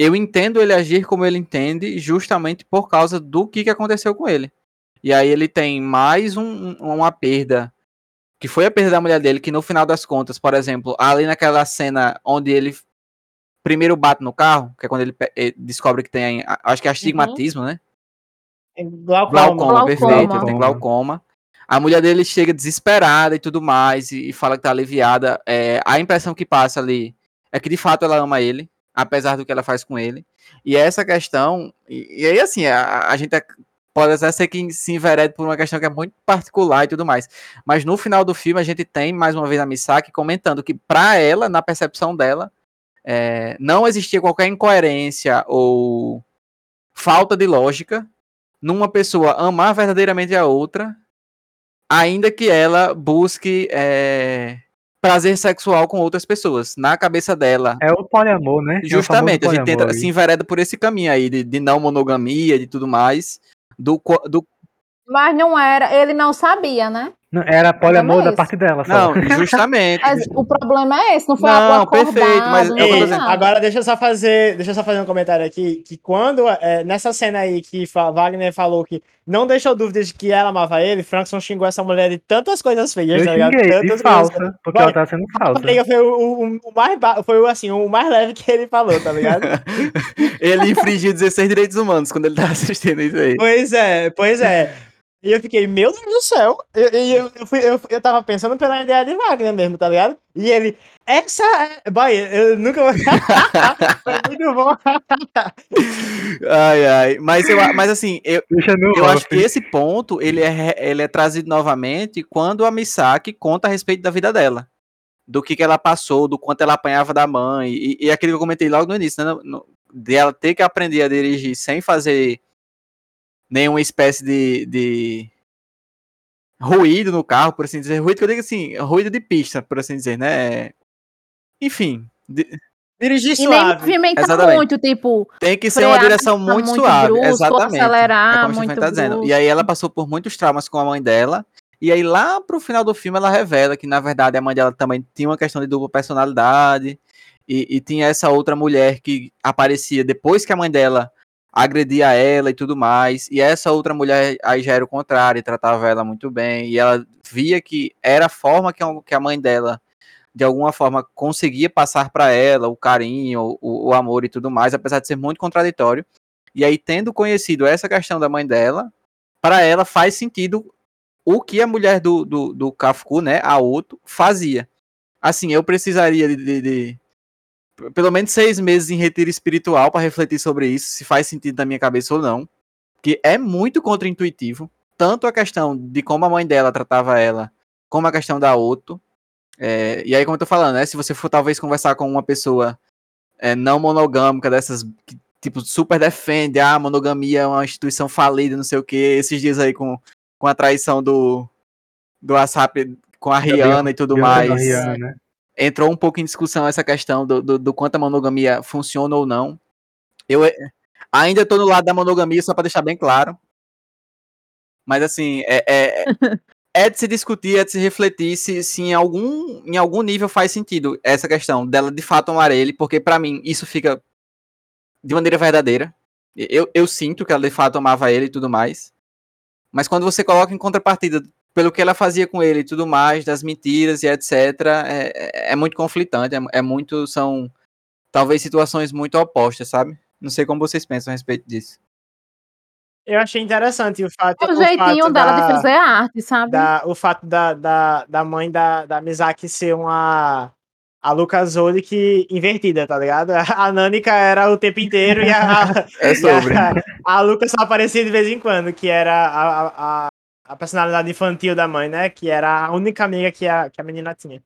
eu entendo ele agir como ele entende, justamente por causa do que, que aconteceu com ele. E aí ele tem mais um, uma perda que foi a perda da mulher dele, que no final das contas, por exemplo, ali naquela cena onde ele primeiro bate no carro, que é quando ele, ele descobre que tem, acho que é astigmatismo, uhum. né? É glaucoma. Glaucoma, glaucoma. perfeito, tem glaucoma. A mulher dele chega desesperada e tudo mais, e, e fala que tá aliviada. É, a impressão que passa ali é que de fato ela ama ele, apesar do que ela faz com ele. E essa questão, e, e aí assim, a, a gente pode até ser que se enverede por uma questão que é muito particular e tudo mais. Mas no final do filme a gente tem mais uma vez a Misaki comentando que para ela, na percepção dela, é, não existia qualquer incoerência ou falta de lógica numa pessoa amar verdadeiramente a outra, ainda que ela busque é, prazer sexual com outras pessoas. Na cabeça dela. É o poliamor, né? Justamente, é a gente tenta, se envereda por esse caminho aí de, de não monogamia, de tudo mais. Do, do... Mas não era, ele não sabia, né? Não, era poliamor da parte dela. Só. Não, justamente. Mas o problema é esse, não foi não, perfeito, mas é agora deixa eu só fazer, deixa eu só fazer um comentário aqui que quando é, nessa cena aí que Wagner falou que não deixou dúvidas de que ela amava ele, Frankson xingou essa mulher de tantas coisas feias, eu tá ligado? Xinguei, tantas falsa, coisas. porque Bom, ela tá sendo falsa. Foi o, o, o mais foi assim, o mais leve que ele falou, tá ligado? ele infringiu 16 direitos humanos quando ele tava assistindo isso aí. Pois é, pois é. E eu fiquei, meu Deus do céu. E eu, eu, eu, fui, eu, eu tava pensando pela ideia de Wagner mesmo, tá ligado? E ele, essa é. Boy, eu nunca vou. Foi muito bom. ai, ai. Mas, eu, mas assim, eu, eu acho que esse ponto ele é, ele é trazido novamente quando a Misaki conta a respeito da vida dela. Do que, que ela passou, do quanto ela apanhava da mãe. E, e aquilo que eu comentei logo no início, né? No, no, de ela ter que aprender a dirigir sem fazer nenhuma espécie de, de ruído no carro, por assim dizer. Ruído que eu digo assim, ruído de pista, por assim dizer, né? Enfim. De... Dirigir suave. E nem movimentar muito, tipo. Tem que ser uma direção muito, muito suave. Brusco, exatamente. Acelerar, é muito tá dizendo. E aí ela passou por muitos traumas com a mãe dela. E aí lá pro final do filme ela revela que, na verdade, a mãe dela também tinha uma questão de dupla personalidade. E, e tinha essa outra mulher que aparecia depois que a mãe dela agredia ela e tudo mais. E essa outra mulher aí já era o contrário, tratava ela muito bem. E ela via que era a forma que a mãe dela, de alguma forma, conseguia passar para ela o carinho, o, o, amor e tudo mais, apesar de ser muito contraditório. E aí, tendo conhecido essa questão da mãe dela, para ela faz sentido o que a mulher do, do, do Kafku, né, a Otto, fazia. Assim, eu precisaria de, de pelo menos seis meses em retiro espiritual para refletir sobre isso, se faz sentido na minha cabeça ou não. Que é muito contraintuitivo. Tanto a questão de como a mãe dela tratava ela, como a questão da Otto. É, e aí, como eu tô falando, né? Se você for talvez conversar com uma pessoa é, não monogâmica, dessas que, tipo, super defende, ah, a monogamia é uma instituição falida, não sei o que, esses dias aí com, com a traição do, do WhatsApp com a Rihanna e tudo mais. Rihanna, né? Entrou um pouco em discussão essa questão do, do, do quanto a monogamia funciona ou não. Eu eh, ainda estou no lado da monogamia, só para deixar bem claro. Mas assim, é, é, é, de se discutir, é de se refletir se, se em, algum, em algum nível faz sentido essa questão dela de fato amar ele, porque para mim isso fica de maneira verdadeira. Eu, eu sinto que ela de fato amava ele e tudo mais. Mas quando você coloca em contrapartida pelo que ela fazia com ele e tudo mais, das mentiras e etc., é, é muito conflitante, é, é, muito, são talvez situações muito opostas, sabe? Não sei como vocês pensam a respeito disso. Eu achei interessante o fato. O, o jeitinho fato dela da, de fazer arte, sabe? Da, o fato da, da, da mãe da, da Mizaki ser uma. A Lucas que invertida, tá ligado? A Nânica era o tempo inteiro e a. é sobre. A, a Lucas só aparecia de vez em quando, que era a, a, a personalidade infantil da mãe, né? Que era a única amiga que a, que a menina tinha.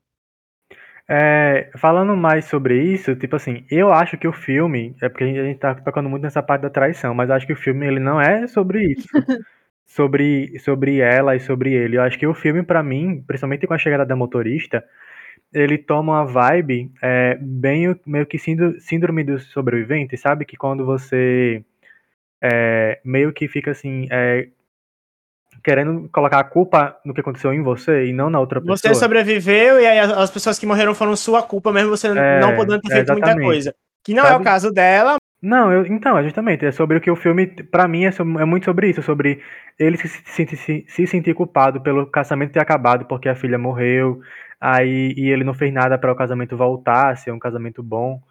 É, falando mais sobre isso, tipo assim, eu acho que o filme, é porque a gente tá tocando muito nessa parte da traição, mas acho que o filme ele não é sobre isso. sobre, sobre ela e sobre ele. Eu acho que o filme, para mim, principalmente com a chegada da motorista, ele toma uma vibe é, bem meio que síndrome do sobrevivente, sabe? Que quando você é, meio que fica assim, é, querendo colocar a culpa no que aconteceu em você e não na outra pessoa. Você sobreviveu e aí as pessoas que morreram foram sua culpa, mesmo você é, não podendo ter feito muita coisa. Que não Sabe? é o caso dela. Não, eu, então, é justamente, é sobre o que o filme, para mim, é, sobre, é, muito sobre isso, sobre ele se, se, se, se, sentir culpado pelo casamento ter acabado porque a filha morreu, aí e ele não fez nada para o casamento voltar ser um casamento bom.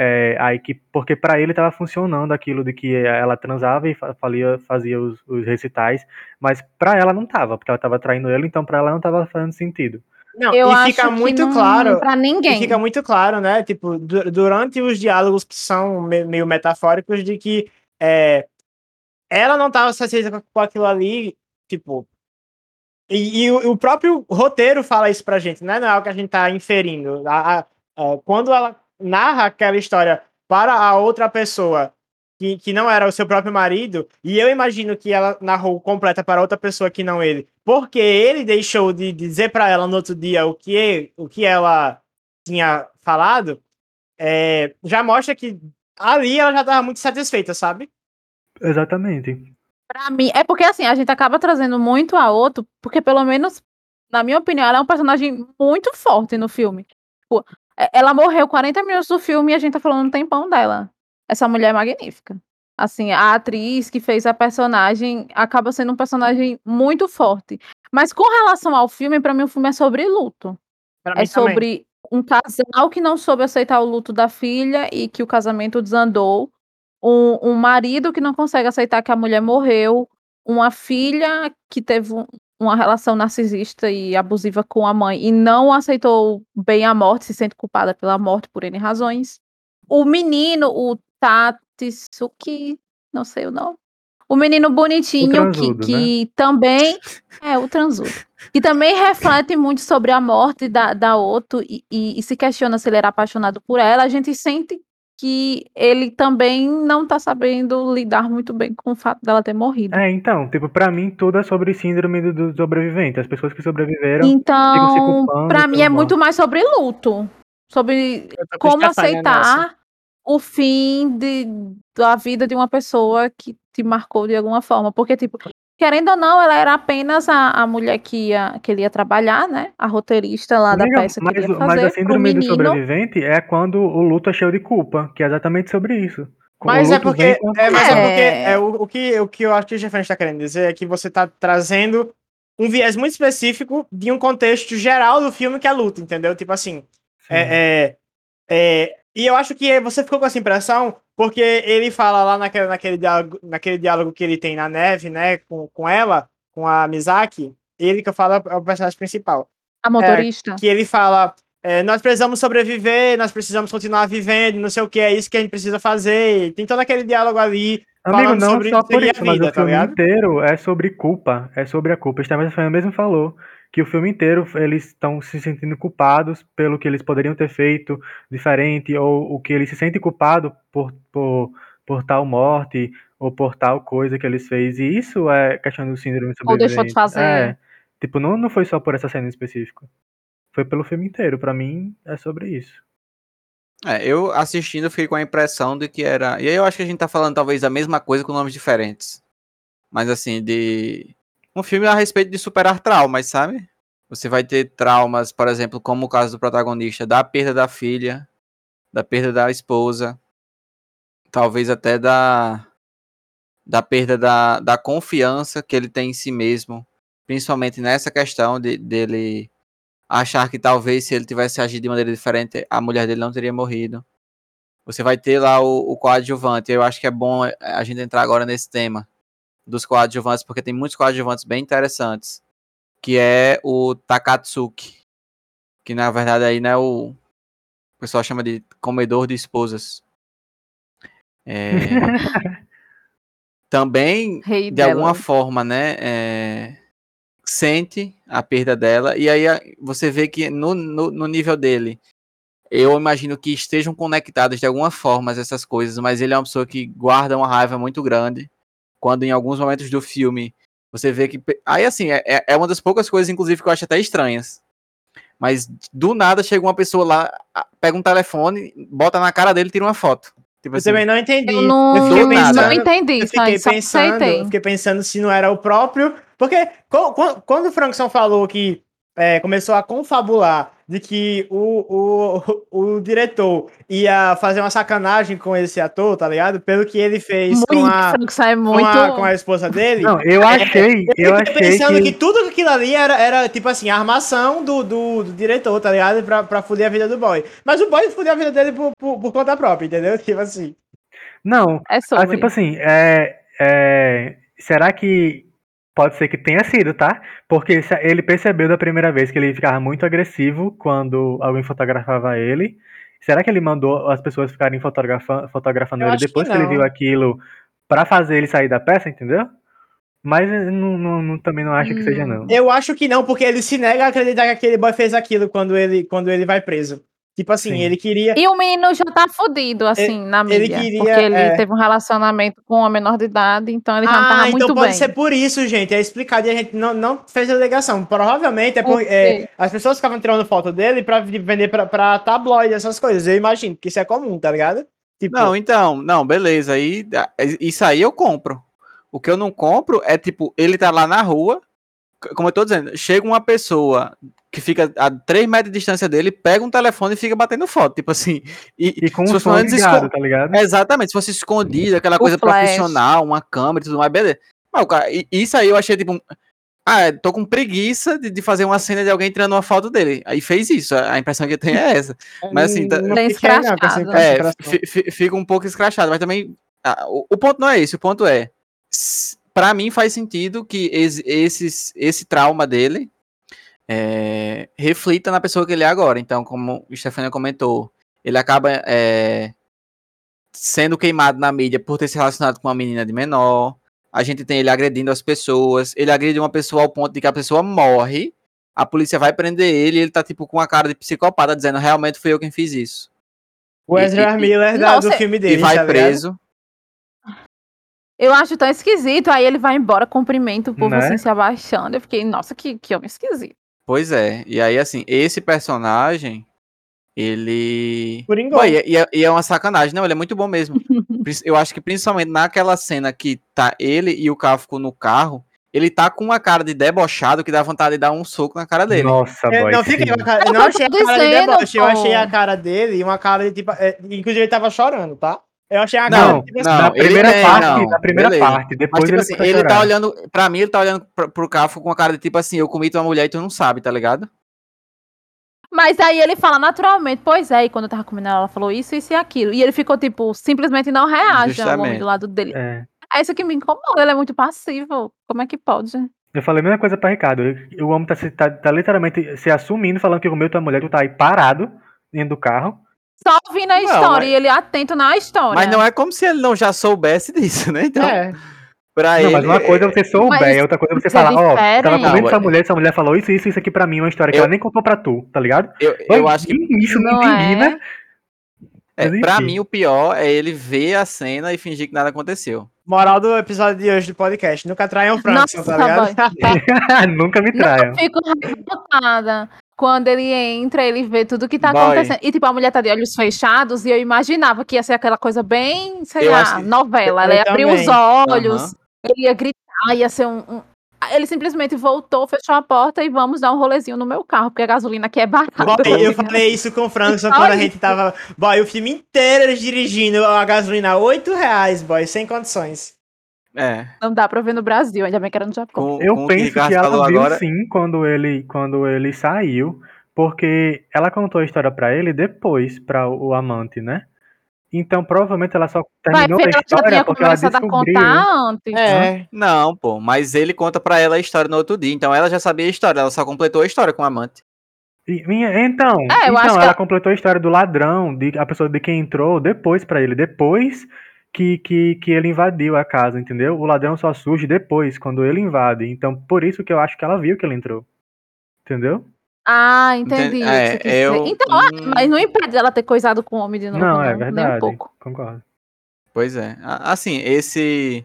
É, aí que, porque para ele estava funcionando aquilo de que ela transava e fazia, fazia os, os recitais, mas para ela não tava, porque ela estava traindo ele, então para ela não estava fazendo sentido. Não, eu e fica muito não, claro para ninguém. fica muito claro, né? Tipo, durante os diálogos que são meio metafóricos de que é, ela não tava satisfeita com- com aquilo ali, tipo. E, e o, o próprio roteiro fala isso pra gente, né? Não é algo que a gente tá inferindo. A- a- a- quando ela narra aquela história para a outra pessoa que, que não era o seu próprio marido, e eu imagino que ela narrou completa para outra pessoa que não ele, porque ele deixou de dizer para ela no outro dia o que, o que ela tinha falado, é, já mostra que ali ela já tava muito satisfeita, sabe? Exatamente. Pra mim, é porque assim, a gente acaba trazendo muito a outro, porque pelo menos, na minha opinião, ela é um personagem muito forte no filme. É- ela morreu 40 minutos do filme e a gente tá falando um tempão dela. Essa mulher é magnífica. Assim, a atriz que fez a personagem acaba sendo um personagem muito forte. Mas com relação ao filme, pra mim o filme é sobre luto. Pra É mim também. sobre um casal que não soube aceitar o luto da filha e que o casamento desandou. Um, um marido que não consegue aceitar que a mulher morreu. Uma filha que teve um- uma relação narcisista e abusiva com a mãe e não aceitou bem a morte, se sente culpada pela morte por N razões. O menino, o Tatsuki, não sei o nome. O menino bonitinho que, transudo, que também é o transudo. Que também reflete muito sobre a morte da, da Otto e, e- e se questiona se ele era apaixonado por ela. A gente sente que ele também não tá sabendo lidar muito bem com o fato dela ter morrido. É, então, tipo, pra mim tudo é sobre síndrome do, do sobrevivente. As pessoas que sobreviveram. Então, pra mim é muito mais sobre luto. Sobre como aceitar o fim de, da vida de uma pessoa que te marcou de alguma forma. Porque, tipo, querendo ou não, ela era apenas a, a mulher que, ia, que ele ia trabalhar, né? A roteirista lá da peça que mas, ele ia o- mas fazer. a síndrome do menino. sobrevivente é quando o luto é cheio de culpa, que é exatamente sobre isso. Mas é luto porque, vem é, mas é culpa. porque É. é, o, o, que, o que eu acho que o Jefferson está querendo dizer é que você está trazendo um viés muito específico de um contexto geral do filme que é luta, entendeu? Tipo assim, Sim. é, é, é, e eu acho que você ficou com essa impressão porque ele fala lá naquele, naquele, diálogo, naquele diálogo que ele tem na neve, né, com, com ela, com a Mizaki, ele que fala é o personagem principal A motorista. que ele fala: é, nós precisamos sobreviver, nós precisamos continuar vivendo, não sei o que, é isso que a gente precisa fazer. Tem todo aquele diálogo ali. Amigo, falando não sobre só por isso, mas vida, o tá filme ligado? inteiro é sobre culpa, é sobre a culpa. Fan mesmo falou que o filme inteiro eles estão se sentindo culpados pelo que eles poderiam ter feito diferente, ou o que eles se sentem culpados por, por, por tal morte, ou por tal coisa que eles fez. E isso é questão do síndrome Ou deixou de sobrevivente. fazer. É, tipo, não, não foi só por essa cena em específico. Foi pelo filme inteiro. Pra mim, é sobre isso. É, eu assistindo fiquei com a impressão de que era. E aí eu acho que a gente tá falando talvez a mesma coisa com nomes diferentes. Mas assim, de. Um filme a respeito de superar traumas, sabe? Você vai ter traumas, por exemplo, como o caso do protagonista, da perda da filha, da perda da esposa, talvez até da. Da perda da, da confiança que ele tem em si mesmo. Principalmente nessa questão de, dele achar que talvez se ele tivesse agido de maneira diferente, a mulher dele não teria morrido. Você vai ter lá o, o coadjuvante. Eu acho que é bom a gente entrar agora nesse tema dos coadjuvantes, porque tem muitos coadjuvantes bem interessantes. Que é o Takatsuki. Que na verdade aí não é o. O pessoal chama de comedor de esposas. É, também Rei de dela. alguma forma, né, é, sente a perda dela, e aí você vê que no, no, no nível dele, eu imagino que estejam conectadas de alguma forma essas coisas, mas ele é uma pessoa que guarda uma raiva muito grande, quando em alguns momentos do filme você vê que. Aí assim, é, é- é uma das poucas coisas, inclusive, que eu acho até estranhas. Mas do nada chega uma pessoa lá, pega um telefone, bota na cara dele e tira uma foto. Tipo Eu assim, também não entendi. Eu não, fiquei Do nada. não entendi Eu fiquei só pensando, aceitei. eu fiquei pensando se não era o próprio. Porque quando o Frankson falou que é, começou a confabular de que o, o, o diretor ia fazer uma sacanagem com esse ator, tá ligado? Pelo que ele fez com Muito, a, Franco, isso é com, muito. a, com a esposa dele. Não, eu achei, eu fiquei achei pensando que... que. tudo aquilo ali era, era tipo assim, a armação do, do, do diretor, tá ligado? Pra, pra fuder a vida do boy. Mas o boy fudeu a vida dele por, por, por conta própria, entendeu? Tipo assim. Não, É Ah, sobre. tipo assim, é, é, será que pode ser que tenha sido, tá? Porque se- ele percebeu da primeira vez que ele ficava muito agressivo quando alguém fotografava ele. Será que ele mandou as pessoas ficarem fotografa- fotografando Eu ele acho que depois que, ele viu aquilo pra fazer ele sair da peça, entendeu? Mas eu não, não- também não acho que seja, não. Eu acho que não, porque ele se nega a acreditar que aquele boy fez aquilo quando ele, quando ele vai preso. Tipo assim, Sim. ele queria. E o menino já tá fudido, assim, na ele mídia. queria, porque ele é. teve um relacionamento com uma menor de idade, então ele já não Ah, tava então muito pode bem. ser por isso, gente. É explicado e a gente não, não fez a alegação. Provavelmente é Por porque é, as pessoas ficavam tirando foto dele pra vender pra, pra tabloide, essas coisas. Eu imagino, porque isso é comum, tá ligado? Tipo, Não, então, não, beleza. Aí, ah, isso aí eu compro. O que eu não compro é, tipo, ele tá lá na rua, como eu tô dizendo, chega uma pessoa que fica a 3 metros de distância dele, pega um telefone e fica batendo foto, tipo assim. E, E com fosse som ligado, tá ligado? Exatamente, se fosse escondido, aquela O coisa flash. profissional, uma câmera e tudo mais, beleza. Mas, cara, isso aí eu achei, tipo, um- ah, tô com preguiça de, de fazer uma cena de alguém tirando uma foto dele. Aí fez isso, a impressão que eu tenho é essa. mas assim, tá- não fiquei, não. É, fi- fi- fica um pouco escrachado, mas também. ah, o, o ponto não é esse, o ponto é. Pra mim faz sentido que esse, esses, esse trauma dele é, reflita na pessoa que ele é agora. Então, como o Stefania comentou, ele acaba é, sendo queimado na mídia por ter se relacionado com uma menina de menor. A gente tem ele agredindo as pessoas. Ele agride uma pessoa ao ponto de que a pessoa morre. A polícia vai prender ele e ele tá tipo com a cara de psicopata, dizendo realmente fui eu quem fiz isso. O Ezra E- e- Miller da- Nossa, do filme dele. e vai tá preso. Eu acho tão esquisito. Aí ele vai embora, cumprimenta o povo Né? assim, se abaixando. Eu fiquei, nossa, que, que homem esquisito. Pois é. E aí, assim, esse personagem, ele. Pô, e, é- e é, e é uma sacanagem. Não, ele é muito bom mesmo. Eu acho que principalmente naquela cena que tá ele e o Kafko no carro, ele tá com uma cara de debochado que dá vontade de dar um soco na cara dele. Nossa, Eu boy. não, fiquei sim. com a cara, eu não achei a cara de deboche, eu achei a cara dele e uma cara de tipo. é, inclusive ele tava chorando, tá? Eu achei a Não, cara não, na ele primeira tem, parte, não, na primeira beleza. parte, Mas, depois tipo ele, assim, a ele tá olhando. Pra mim, ele tá olhando pro, pro Kafko com uma cara de tipo assim, eu comi tua mulher e tu não sabe, tá ligado? Mas aí ele fala naturalmente, pois é, e quando eu tava comendo ela, ela falou isso, isso e aquilo. E ele ficou, tipo, simplesmente não reage ao homem do lado dele. É. É isso que me incomoda, ele é muito passivo. Como é que pode? Eu falei a mesma coisa pra Ricardo. O homem tá, tá, tá literalmente se assumindo, falando que comeu tua mulher, tu tá aí parado dentro do carro. Só ouvindo a Não, história mas- e ele atento na história. Mas não é como se ele não já soubesse disso, né? Então, É, pra não, ele. mas uma coisa é você souber, Mas outra coisa é você é falar, ó, tava diferente. comendo Não, essa é- mulher, essa mulher falou isso, isso, isso aqui pra mim, uma história que Eu- ela nem contou pra tu, tá ligado? Eu, eu acho que Isso não, Não entendi, é. né? É, pra mim, o pior é ele ver a cena e fingir que nada aconteceu. moral do episódio de hoje do podcast. Nunca traiam o Frankson, tá ligado? Nunca me Não, traiam. eu fico revoltada. Quando ele entra, ele vê tudo que tá Boy. acontecendo. E, tipo, a mulher tá de olhos fechados e eu imaginava que ia ser aquela coisa bem, sei Eu lá, que- novela. Ela Eu ia abrir também. os olhos, Aham. ele ia gritar, ia ser um, um- Ele simplesmente voltou, fechou a porta e vamos dar um rolezinho no meu carro, porque a gasolina aqui é barata. Boy, eu falei isso com o Só quando a gente tava. Boy, o filme inteiro eles dirigindo a gasolina a 8 reais, boy, sem condições. É. Não dá pra ver no Brasil, ainda bem que era no Japão. Com, Eu com que penso Ricardo que ela viu agora. sim quando ele, quando ele saiu, porque ela contou a história pra ele depois, pra o, o amante, né? Então provavelmente ela só terminou a história tinha porque ela começado a descobriu. contar antes. É. Não, pô, mas ele conta pra ela a história no outro dia. Então ela já sabia a história, ela só completou a história com o amante. E- minha- então, É, então que ela ela- completou a história do ladrão, de a pessoa de quem entrou depois pra ele, depois que, que, que ele invadiu a casa, entendeu? O ladrão só surge depois, quando ele invade. Então, por isso que eu acho que ela viu que ele entrou. Entendeu? Ah, entendi. É, eu- Então, hum. mas não impede ela ter coisado com o homem de novo. não, Não, é Nem verdade. um pouco. Concordo. Pois é. Assim, esse.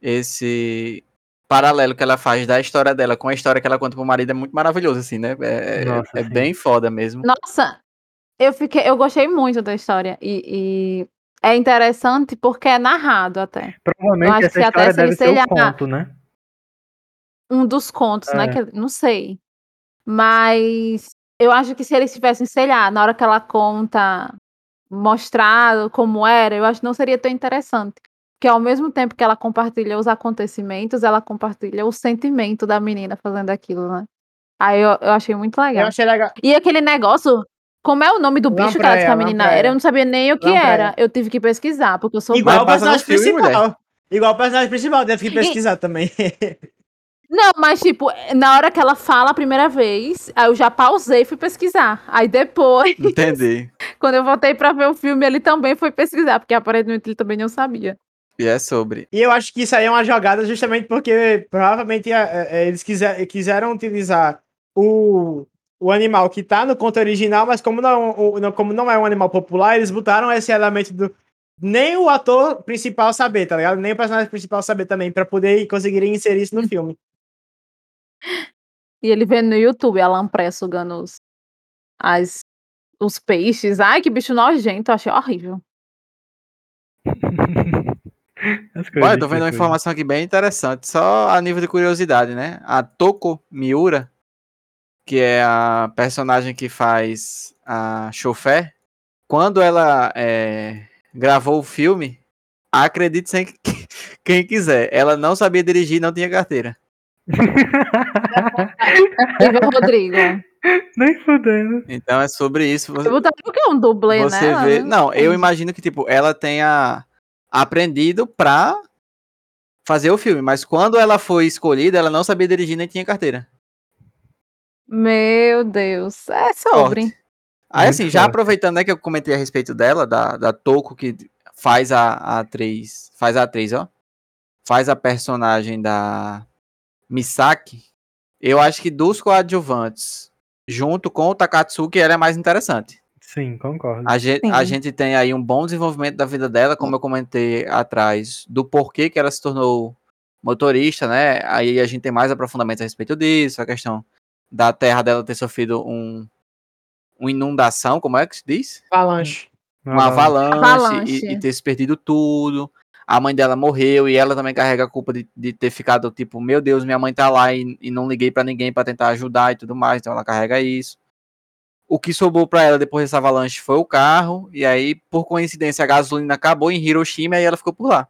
Esse paralelo que ela faz da história dela com a história que ela conta pro marido é muito maravilhoso, assim, né? É, é- Nossa, é sim. bem foda mesmo. Nossa, eu fiquei, eu gostei muito da história e, e é interessante porque é narrado até. Eu Provavelmente acho essa que até história se ele deve ser selhar- conto, né? Um dos contos, né? É. Que, não sei. Mas eu acho que se eles tivessem, sei lá, na hora que ela conta, mostrado como era, eu acho que não seria tão interessante. Porque ao mesmo tempo que ela compartilha os acontecimentos, ela compartilha o sentimento da menina fazendo aquilo, né? Aí eu, eu achei muito Eu legal. achei legal. E aquele negócio, como é o nome do bicho que ela disse que a menina era? Eu não sabia nem o que Lampreia. era. Eu tive que pesquisar, porque eu sou Igual o personagem filme, principal. Igual o personagem principal, deve que pesquisar também. Não, mas tipo, na hora que ela fala a primeira vez, aí eu já pausei e fui pesquisar. Aí depois, Entendi. quando eu voltei pra ver o filme, ele também foi pesquisar, porque aparentemente ele também não sabia. E é sobre. E eu acho que isso aí é uma jogada justamente porque provavelmente é, é, eles quiser, quiseram utilizar o, o animal que tá no conto original, mas como não, como não é um animal popular, eles botaram esse elemento do. Nem o ator principal saber, tá ligado? Nem o personagem principal saber também, pra poder conseguir inserir isso no filme. E ele vê no YouTube Alan Press sugando os, as, os peixes. Ai, que bicho nojento, achei horrível. Olha, tô vendo uma informação aqui bem interessante, só a nível de curiosidade, né? A Toko Miura, que é a personagem que faz a chofé, quando ela é, gravou o filme, acredite sem que- quem quiser, ela não sabia dirigir, não tinha carteira. Rodrigo. Nem fudendo. Então é sobre isso. Você, Eu botaria o que? Um dublê, você né? vê. Não, eu imagino que tipo ela tenha aprendido pra fazer o filme, mas quando ela foi escolhida, ela não sabia dirigir nem tinha carteira. Meu Deus. É sobre. Forte. Aí, Muito assim, já forte. aproveitando, né, que eu comentei a respeito dela, da, da Toko, que faz a, a atriz. Faz a atriz, ó. Faz a personagem da Misaki. Eu acho que dos coadjuvantes, junto com o Takatsuki, ela é mais interessante. Sim, concordo. A gente, a Sim. gente tem aí um bom desenvolvimento da vida dela, como eu comentei atrás, do porquê que ela se tornou motorista, né? Aí a gente tem mais aprofundamentos a respeito disso, a questão da terra dela ter sofrido um, uma inundação, como é que se diz? Avalanche. Uma avalanche, Avalanche. E, e ter se perdido tudo. A mãe dela morreu e ela também carrega a culpa de, de ter ficado tipo, meu Deus, minha mãe tá lá e, e não liguei pra ninguém pra tentar ajudar e tudo mais, então ela carrega isso. O que sobrou pra ela depois dessa avalanche foi o carro, e aí, por coincidência, a gasolina acabou em Hiroshima e ela ficou por lá.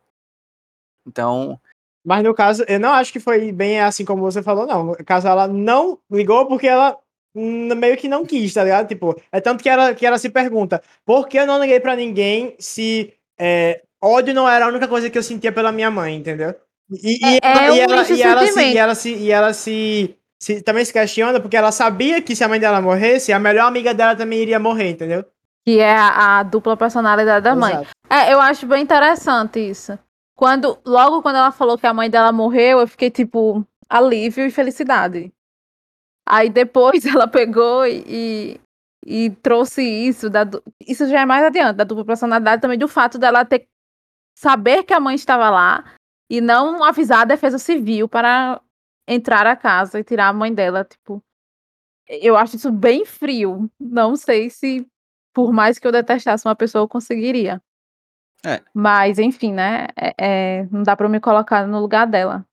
Então, Mas no caso, eu não acho que foi bem assim como você falou, não. No caso, ela não ligou porque ela meio que não quis, tá ligado? Tipo, é tanto que ela, que ela se pergunta, por que eu não liguei pra ninguém se é, ódio não era a única coisa que eu sentia pela minha mãe, entendeu? E, e É- é ela, um e ela, misto e ela se, e ela se, e ela se, se- também se questiona porque ela sabia que se a mãe dela morresse, a melhor amiga dela também iria morrer, entendeu? Que é a, a dupla personalidade da mãe. Exato. É, eu acho bem interessante isso. Quando, logo quando ela falou que a mãe dela morreu, eu fiquei tipo, alívio e felicidade. Aí depois ela pegou e, e, e trouxe isso. Da, isso já é mais adiante, da dupla personalidade também, do fato dela ter saber que a mãe estava lá e não avisar a defesa civil para entrar à casa e tirar a mãe dela. Tipo, eu acho isso bem frio. Não sei se, por mais que eu detestasse uma pessoa, eu conseguiria. É. Mas, enfim, né? é- é, não dá pra eu me colocar no lugar dela.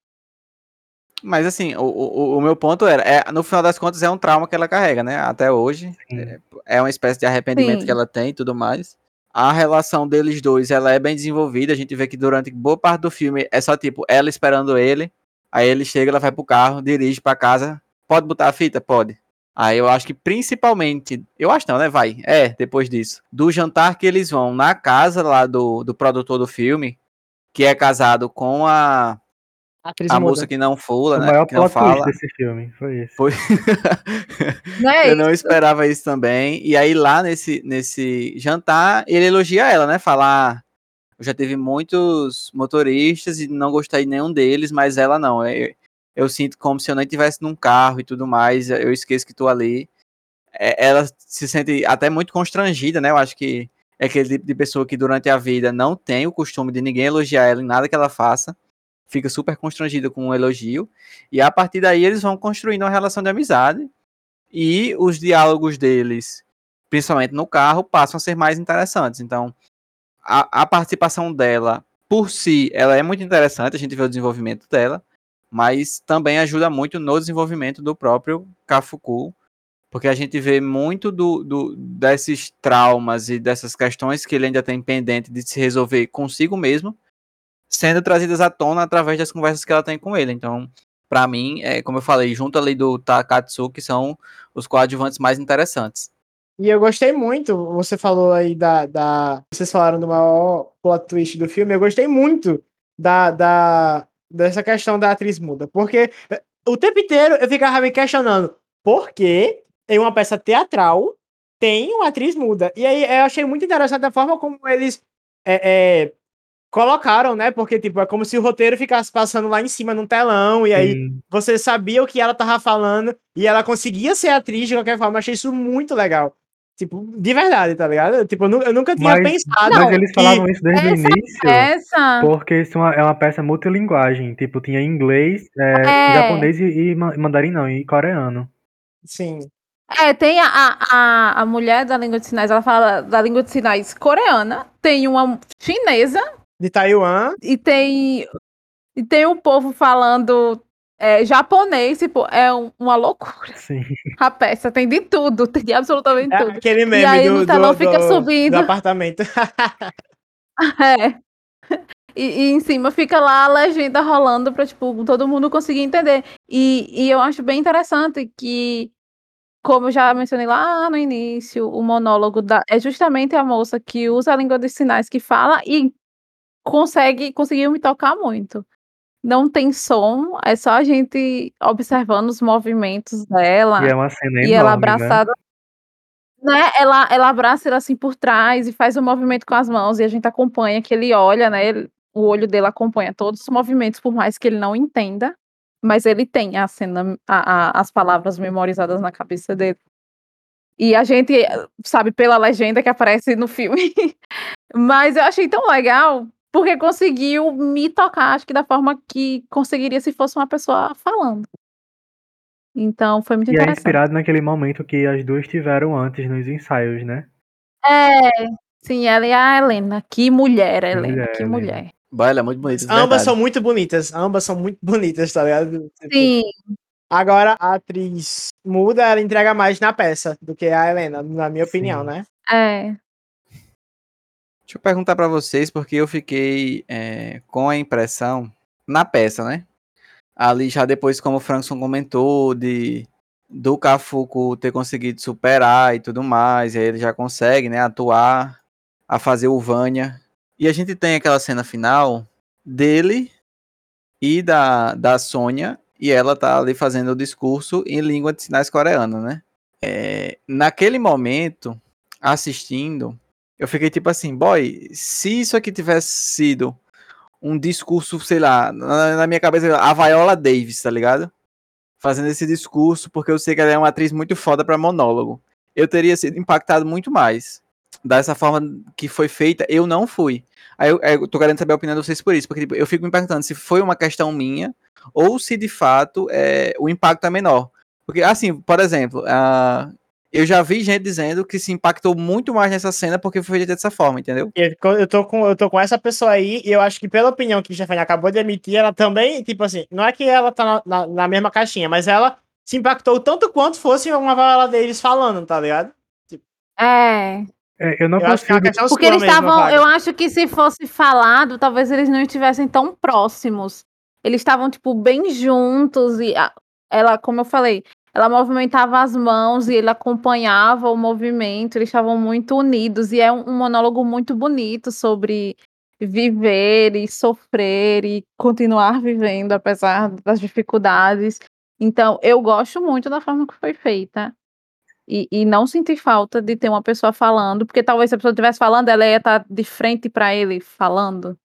mas assim, o, o, o meu ponto era, é, no final das contas, é um trauma que ela carrega, né? Até hoje. Sim. é uma espécie de arrependimento Sim. que ela tem e tudo mais. A relação deles dois, ela é bem desenvolvida. A gente vê que durante boa parte do filme é só tipo ela esperando ele. Aí ele chega, ela vai pro carro, dirige pra casa. Pode botar a fita? Pode. Aí eu acho que principalmente, eu acho não, né? Vai. É, depois disso. Do jantar que eles vão na casa lá do, do produtor do filme, que é casado com a, a muda. moça que não fala, o né? maior Que não fala. desse filme foi esse. Foi. Não é Eu isso? não esperava isso também. E aí, lá nesse, nesse jantar, ele elogia ela, né? Falar. Eu já tive muitos motoristas e não gostei de nenhum deles, mas ela não. Eu, eu sinto como se eu nem estivesse num carro e tudo mais. Eu esqueço que tô ali. É, ela se sente até muito constrangida, né? Eu acho que é aquele tipo de pessoa que durante a vida não tem o costume de ninguém elogiar ela em nada que ela faça. Fica super constrangida com um elogio. E a partir daí eles vão construindo uma relação de amizade e os diálogos deles, principalmente no carro, passam a ser mais interessantes. Então, a, a participação dela, por si, ela é muito interessante, a gente vê o desenvolvimento dela, mas também ajuda muito no desenvolvimento do próprio Kafuku, porque a gente vê muito do, do, desses traumas e dessas questões que ele ainda tem pendente de se resolver consigo mesmo, sendo trazidas à tona através das conversas que ela tem com ele. Então, para mim, é como eu falei, junto ali do Takatsuki, são os coadjuvantes mais interessantes. E eu gostei muito, você falou aí da, da. Vocês falaram do maior plot twist do filme, eu gostei muito da, da, dessa questão da atriz muda. Porque eh, o tempo inteiro eu ficava me questionando por que em uma peça teatral tem uma atriz muda. E aí eu achei muito interessante a forma como eles é, é, colocaram, né? Porque, tipo, é como se o roteiro ficasse passando lá em cima num telão, e aí Sim. você sabia o que ela tava falando, e ela conseguia ser atriz de qualquer forma. Eu achei isso muito legal. Tipo, de verdade, tá ligado? Tipo, eu, eu nunca tinha Mas- pensado. Mas eles que- falavam isso desde o início. Essa. Porque isso é uma, é uma peça multilinguagem. Tipo, tinha inglês, é, É. japonês e, e ma- mandarim não, e coreano. Sim. É, tem a, a, a, a mulher da língua de sinais, ela fala da língua de sinais coreana, tem uma chinesa De Taiwan. e tem, e tem um povo falando é, japonês, tipo, é um- uma loucura. Sim. A peça tem de tudo, tem de absolutamente É tudo. aquele meme aí do, no telão do, fica do- subindo. do apartamento. É. E, e em cima fica lá a legenda rolando pra, tipo, todo mundo conseguir entender. E, e eu acho bem interessante que, como eu já mencionei lá no início, o monólogo da, é justamente a moça que usa a língua dos sinais que fala e consegue, conseguiu me tocar muito. Não tem som, é só a gente observando os movimentos dela. E é uma cena E enorme, ela né? abraçada. Né? Ela, ela abraça ele assim por trás e faz o movimento com as mãos, e a gente acompanha que ele olha, né? ele- o olho dele acompanha todos os movimentos, por mais que ele não entenda, mas ele tem a cena, a- a- as palavras memorizadas na cabeça dele. E a gente sabe pela legenda que aparece no filme. mas eu achei tão legal porque conseguiu me tocar, acho que da forma que conseguiria se fosse uma pessoa falando. Então foi muito E é interessante. inspirado naquele momento que as duas tiveram antes nos ensaios, né? É, sim, ela e a Helena. Que mulher, Helena, mulher, que Helena. mulher. Bah, ela é muito bonita. Ambas verdade. são muito bonitas. Ambas são muito bonitas, tá ligado? Tipo, Sim, Agora, a atriz muda, ela entrega mais na peça do que a Helena, na minha Sim. opinião, né? é. Deixa eu perguntar pra vocês, porque eu fiquei é, com a impressão, na peça, né? Ali já depois, como o Frankson comentou, de do Cafuco ter conseguido superar e tudo mais, e aí ele já consegue, né, atuar, a fazer o Vânia. E a gente tem aquela cena final dele e da, da Sônia, e ela tá ali fazendo o discurso em língua de sinais coreana, né? É, naquele momento, assistindo, eu fiquei tipo assim, boy, se isso aqui tivesse sido um discurso, sei lá, na, na minha cabeça, a Viola Davis, tá ligado? Fazendo esse discurso, porque eu sei que ela é uma atriz muito foda pra monólogo. Eu teria sido impactado muito mais. Dessa forma que foi feita, eu não fui. Aí eu, eu tô querendo saber a opinião de vocês por isso, porque tipo, eu fico me perguntando se foi uma questão minha ou se de fato é, o impacto é menor. Porque, assim, por exemplo, ah, eu já vi gente dizendo que se impactou muito mais nessa cena porque foi feita dessa forma, entendeu? Eu, eu, tô com, eu tô com essa pessoa aí, e eu acho que pela opinião que a Stephanie acabou de emitir, ela também, tipo assim, não é que ela tá na, na, na mesma caixinha, mas ela se impactou tanto quanto fosse uma Viola Davis falando, tá ligado? É. É, eu não eu acho que é consigo. questão Porque eles estavam. Eu acho que se fosse falado, talvez eles não estivessem tão próximos. Eles estavam, tipo, bem juntos. E a- ela, como eu falei, ela movimentava as mãos e ele acompanhava o movimento. Eles estavam muito unidos. E é um, um monólogo muito bonito sobre viver e sofrer e continuar vivendo, apesar das dificuldades. Então, eu gosto muito da forma que foi feita. E, e não senti falta de ter uma pessoa falando, porque talvez se a pessoa estivesse falando, ela ia estar de frente para ele falando.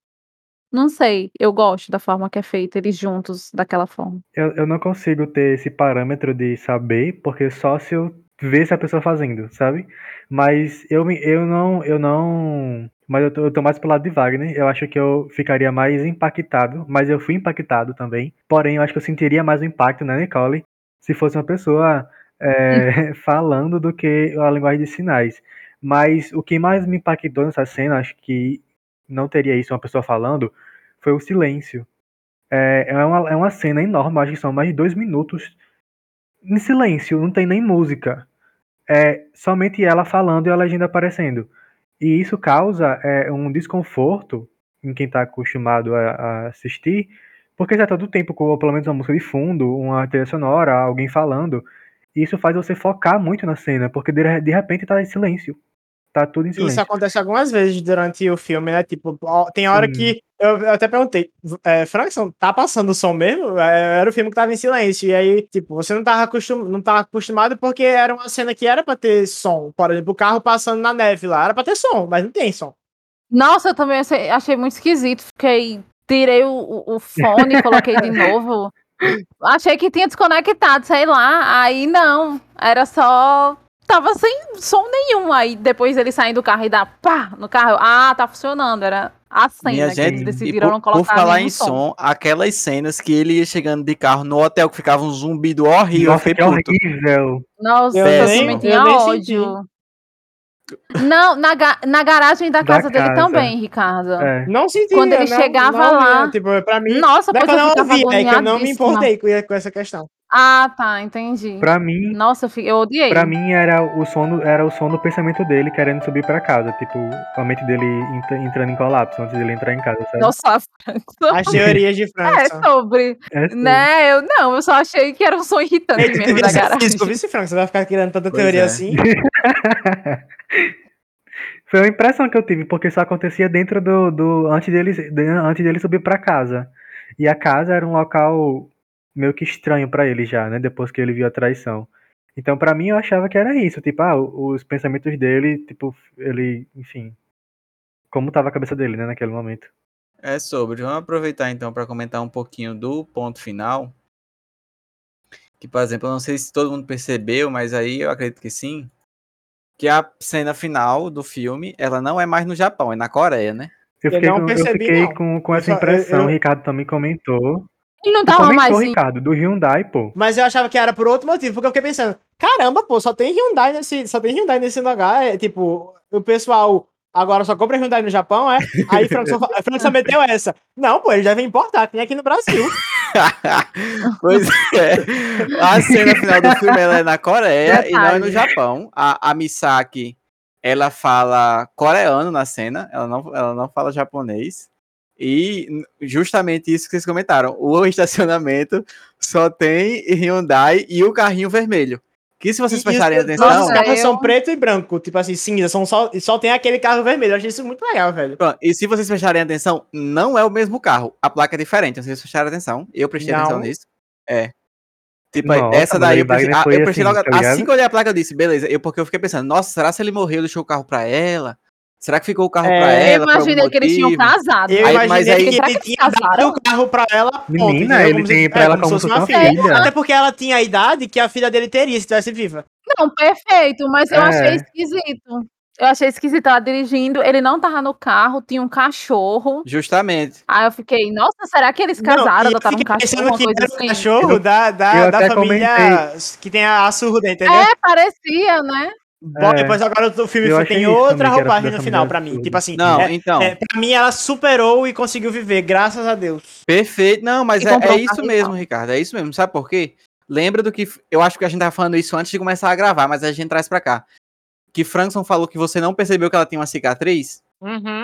Não sei, eu gosto da forma que é feita, eles juntos daquela forma. Eu, eu não consigo ter esse parâmetro de saber, porque só se eu ver a pessoa fazendo, sabe? Mas eu, eu não. Eu não. Mas eu tô, eu tô mais pro lado de Wagner. Eu acho que eu ficaria mais impactado, mas eu fui impactado também. Porém, eu acho que eu sentiria mais o impacto na Nicole se fosse uma pessoa é, falando do que a linguagem de sinais. Mas o que mais me impactou nessa cena, acho que não teria isso uma pessoa falando, foi o silêncio. É, é, uma, é uma cena enorme, acho que são mais de dois minutos em silêncio, não tem nem música. É somente ela falando e a legenda aparecendo. E isso causa é, um desconforto em quem está acostumado a, a assistir, porque já todo tempo com pelo menos uma música de fundo, uma trilha sonora, alguém falando. E isso faz você focar muito na cena, porque de, de repente tá em silêncio. Tá tudo em Isso silêncio. acontece algumas vezes durante o filme, né? Tipo, tem hora Sim. que. Eu, eu até perguntei, é, Frankson, tá passando o som mesmo? É, Era o filme que tava em silêncio. E aí, tipo, você não tava, acostum, não tava acostumado porque era uma cena que era pra ter som. Por exemplo, o carro passando na neve lá, era pra ter som, mas não tem som. Nossa, eu também achei, achei muito esquisito. Fiquei. Tirei o, o- o fone, coloquei de novo. Achei que tinha desconectado, sei lá. Aí não. Era só. Tava sem som nenhum. Aí depois ele saindo do carro e dá pá no carro. eu, Ah, tá funcionando. Era a cena Minha que gente, eles e decidiram por, não por colocar falar nenhum em som, aquelas cenas que ele ia chegando de carro no hotel que ficava um zumbido horrível, eu Nossa, que puto. horrível. Nossa, Eu eu nem- também eu tinha nem ódio. Não, na, ga- na garagem da Da casa dele casa. também, Ricardo. É. Não sentia, Quando ele não- chegava não lá- ia, Tipo, pra mim. Nossa, não é pois que eu eu não ficava ouvi, é que eu não me importei com, com essa questão. Ah, tá, entendi. Pra mim, Nossa, eu odiei. Pra mim era o som, era o som do pensamento dele querendo subir pra casa, tipo, a mente dele entra- entrando em colapso antes dele entrar em casa, sabe? Nossa, Frankson. As teorias de É Frankson. sobre. É assim. Né? Eu não, eu só achei que era um som irritante Ele mesmo da ser garagem. físico, Frankson? Você vai ficar criando tanta Pois teoria é. assim. Foi uma impressão que eu tive, porque isso acontecia dentro do. do antes, dele, de- antes dele subir pra casa. E a casa era um local meio que estranho pra ele já, né? Depois que ele viu a traição. Então, pra mim, eu achava que era isso. Tipo, ah, os pensamentos dele, tipo, ele, enfim. Como tava a cabeça dele, né, naquele momento. É sobre. Vamos aproveitar então para comentar um pouquinho do ponto final. Que, por exemplo, eu não sei se todo mundo percebeu, mas aí eu acredito que sim. Que a cena final do filme, ela não é mais no Japão, é na Coreia, né? Eu Eu fiquei, não com, eu percebi, fiquei não. com, com Eu essa só- eu- impressão. eu- O Ricardo também comentou. Ele não tava mais comentou, em... Ricardo, do Hyundai, pô. Mas eu achava que era por outro motivo, porque eu fiquei pensando, caramba, pô, só tem Hyundai nesse, só tem Hyundai nesse lugar, é tipo, o pessoal agora só compra Hyundai no Japão, é? Aí Frankson, fa- Frankson meteu essa. Não, pô, eles devem importar, tem aqui no Brasil. pois é. A cena final do filme ela é na Coreia e não é no. Japão. A, a Misaki, ela fala coreano na cena, ela não, ela não fala japonês. E justamente isso que vocês comentaram, o estacionamento só tem Hyundai e o carrinho vermelho. Que se vocês E- prestarem os- atenção, os carros Eu- são preto e branco, tipo assim, cinza, são só, só tem aquele carro vermelho. Eu achei isso muito legal, velho. Pronto, E se vocês prestarem atenção, não é o mesmo carro. A placa é diferente. Vocês prestaram atenção. Eu prestei Não. atenção nisso. É. Tipo, Nossa, essa daí aí eu prestei, ah, eu prestei assim, logo. tá assim que eu olhei a placa, eu disse, beleza. Eu, porque eu fiquei pensando, nossa, será se ele morreu e deixou o carro pra ela? Será que ficou o carro É, pra Eu ela? algum imaginei que eles tinham casado. Eu Aí, mas imaginei aí- que ele tinha dado o carro pra ela, ponto, Menina, ele Como tem pra é, ela como se como fosse se uma fosse uma filha. filha. Até porque ela tinha a idade que a filha dele teria se tivesse viva. Não, perfeito, mas eu É. achei esquisito. Eu achei esquisito ela dirigindo, ele não tava no carro, tinha um cachorro. Justamente. Aí eu fiquei, nossa, será que eles casaram, Não, e eu adotaram um cachorro, que coisa era assim? cachorro Eu- da, da, eu da família que tem a, a surda, entendeu? É, parecia, né? Bom, É. Depois agora o filme Eu tem outra roupagem no final pra mim. Tipo assim, Não, é, então. é, pra mim ela superou e conseguiu viver, graças a Deus. Perfeito. Não, mas é, é isso mesmo. Ricardo. É isso mesmo. Sabe por quê? Lembra do que. Eu acho que a gente tava falando isso antes de começar a gravar, mas a gente traz pra cá. Que Frankson falou que você não percebeu que ela tinha uma cicatriz.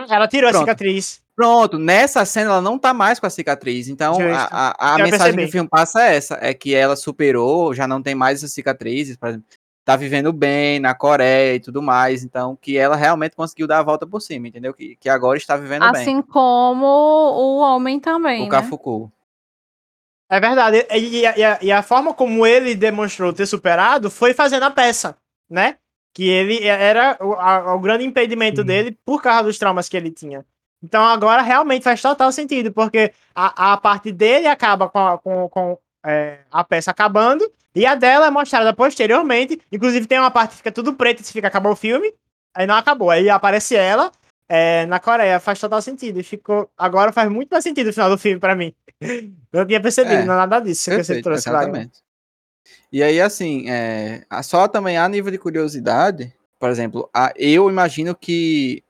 Ela tirou a Pronto. cicatriz. Pronto, nessa cena ela não tá mais com a cicatriz. Então, Justo. a, a, a mensagem percebi. que o filme passa é essa: é que ela superou, já não tem mais essas cicatrizes, por exemplo, tá vivendo bem na Coreia e tudo mais. Então, que ela realmente conseguiu dar a volta por cima, entendeu? Que, que agora está vivendo bem. Assim como o homem também, O né? Cafuku. É verdade. E, e a- e a, e a forma como ele demonstrou ter superado foi fazendo a peça, né? Que ele era o, a- o grande impedimento Sim. dele por causa dos traumas que ele tinha. Então agora realmente faz total sentido, porque a, a parte dele acaba com, a, com, com, é, a peça acabando, e a dela é mostrada posteriormente. Inclusive tem uma parte que fica tudo preto e se fica acabar o filme, aí não acabou. Aí aparece ela é, na Coreia, faz total sentido. Ficou. Agora faz muito mais sentido o final do filme pra mim. Eu não tinha percebido É, nada disso que você Perfeito, trouxe, exatamente. E aí, assim, é, só também a nível de curiosidade, por exemplo, a- eu imagino que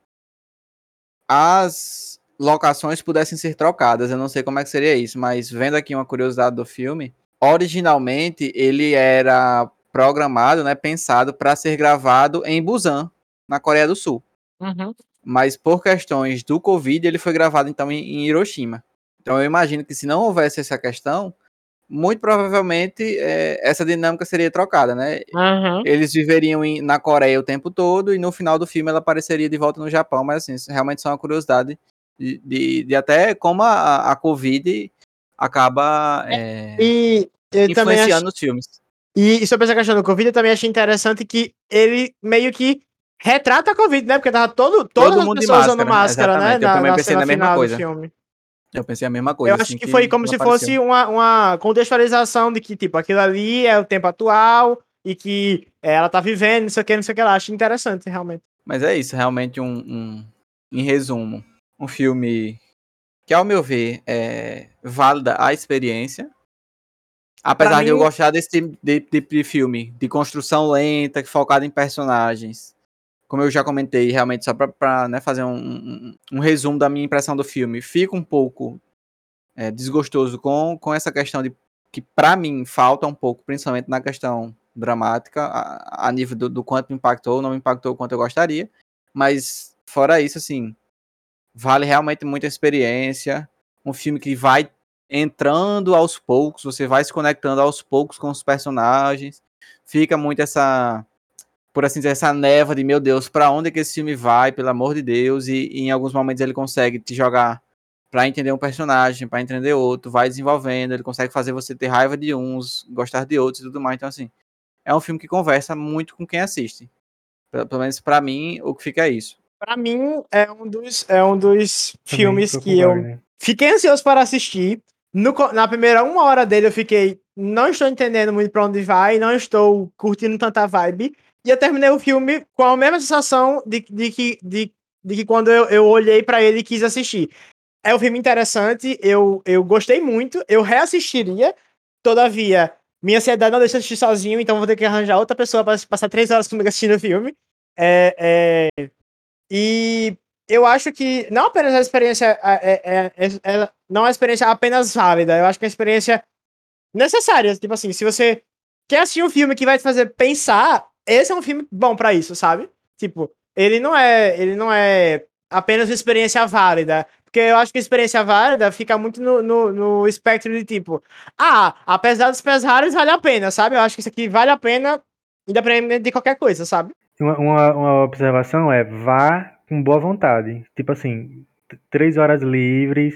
as locações pudessem ser trocadas. Eu não sei como é que seria isso, mas vendo aqui uma curiosidade do filme, originalmente ele era programado, né, pensado para ser gravado em Busan, na Coreia do Sul. Uhum. Mas por questões do Covid, ele foi gravado então em, Hiroshima. Então eu imagino que se não houvesse essa questão, muito provavelmente é, essa dinâmica seria trocada, né? Uhum. Eles viveriam em- na Coreia o tempo todo e no final do filme ela apareceria de volta no Japão, mas assim, realmente só uma curiosidade de, de, de até como a, a Covid acaba é, E eu também influenciando acho, os filmes. e sobre essa questão do Covid, eu também achei interessante que ele meio que retrata a Covid, né? Porque tava todo, todas Todo as mundo pessoas usando máscara, máscara, né? exatamente. Eu também pensei cena na mesma coisa. Eu pensei a mesma coisa. Eu acho assim, que foi como se apareceu. fosse uma, uma contextualização de que, tipo, aquilo ali é o tempo atual e que é, ela tá vivendo, não sei o que, não sei o que lá. Acho interessante, realmente. Mas é isso, realmente um, um- em resumo, um filme que, ao meu ver, é válida a experiência. Apesar Pra de eu mim- gostar desse tipo de, de filme, de construção lenta, focada em personagens. Como eu já comentei, realmente, só para né, fazer um, um- um resumo da minha impressão do filme, fico um pouco é, desgostoso com, com essa questão de que, para mim, falta um pouco, principalmente na questão dramática, a, a nível do, do quanto me impactou, não me impactou o quanto eu gostaria. Mas, fora isso, assim, vale realmente muita experiência. Um filme que vai entrando aos poucos, você vai se conectando aos poucos com os personagens. Fica muito essa, por assim dizer, essa neva de meu Deus, para onde é que esse filme vai, pelo amor de Deus, e, e em alguns momentos ele consegue te jogar para entender um personagem, para entender outro, vai desenvolvendo, ele consegue fazer você ter raiva de uns, gostar de outros e tudo mais. Então, assim, é um filme que conversa muito com quem assiste. Pelo, menos para mim, o que fica é isso. Pra mim, é um dos, é um dos Também filmes que eu Wagner. fiquei ansioso para assistir. No na primeira uma hora dele, eu fiquei. Não estou entendendo muito pra onde vai, não estou curtindo tanta vibe. E eu terminei o filme com a mesma sensação de, de, que, de, de que quando eu, eu olhei pra ele e quis assistir. É um filme interessante, eu, eu gostei muito, eu reassistiria. Todavia, minha ansiedade não deixa eu assistir sozinho, então vou ter que arranjar outra pessoa para passar três horas comigo assistindo o filme. É, é, e eu acho que não apenas a experiência é, é- é- é- não é uma experiência apenas válida, eu acho que é uma experiência necessária. Tipo assim, se você quer assistir um filme que vai te fazer pensar, esse é um filme bom pra isso, sabe? Tipo, ele não é, ele não é apenas uma experiência válida. Porque eu acho que a experiência válida fica muito no, no, no espectro de tipo, ah, apesar dos pesares, vale a pena, sabe? Eu acho que isso aqui vale a pena, independente de qualquer coisa, sabe? Uma, uma, uma observação é vá com boa vontade. Tipo assim, três horas livres,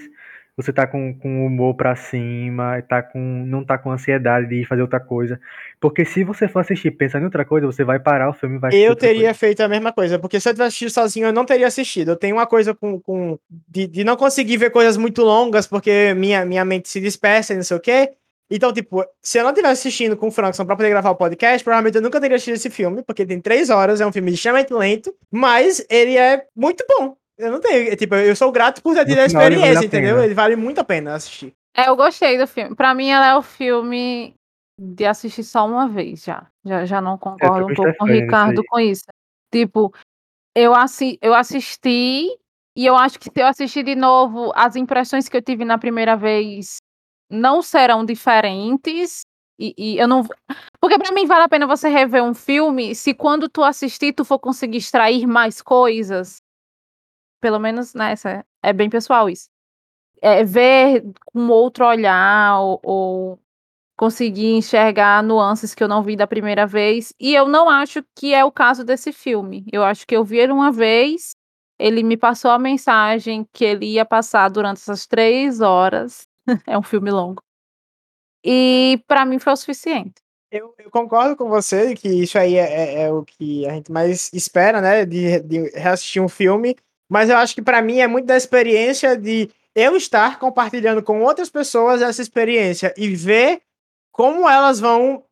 você tá com, com o humor pra cima, tá com, não tá com ansiedade de ir fazer outra coisa. Porque se você for assistir pensando em outra coisa, você vai parar o filme e vai Eu teria coisa. feito a mesma coisa, porque se eu tivesse assistido sozinho, eu não teria assistido. Eu tenho uma coisa com. com de, de não conseguir ver coisas muito longas, porque minha, minha mente se dispersa e não sei o quê. Então, tipo, se eu não tivesse assistindo com o Frankson pra poder gravar o podcast, provavelmente eu nunca teria assistido esse filme, porque tem três horas, é um filme extremamente lento, mas ele é muito bom. Eu não tenho. Tipo, eu sou grato por ter tido a ele vale a experiência, entendeu? Ele vale muito a pena assistir. É, eu gostei do filme. Pra mim, ela é o filme de assistir só uma vez já. Já, já não concordo um pouco com o Ricardo com isso. Tipo, eu, assi eu assisti e eu acho que se eu assistir de novo, as impressões que eu tive na primeira vez não serão diferentes. E, e eu não. Porque pra mim vale a pena você rever um filme se quando tu assistir, tu for conseguir extrair mais coisas. Pelo menos nessa. É bem pessoal isso é, ver com outro olhar ou, ou conseguir enxergar nuances que eu não vi da primeira vez. E eu não acho que é o caso desse filme. Eu acho que eu vi ele uma vez, ele me passou a mensagem que ele ia passar durante essas três horas. é um filme longo. E pra mim foi o suficiente. Eu, eu concordo com você que isso aí é, é- é o que a gente mais espera, né? De, de reassistir um filme. Mas eu acho que pra mim é muito da experiência de eu estar compartilhando com outras pessoas essa experiência e ver como elas vão.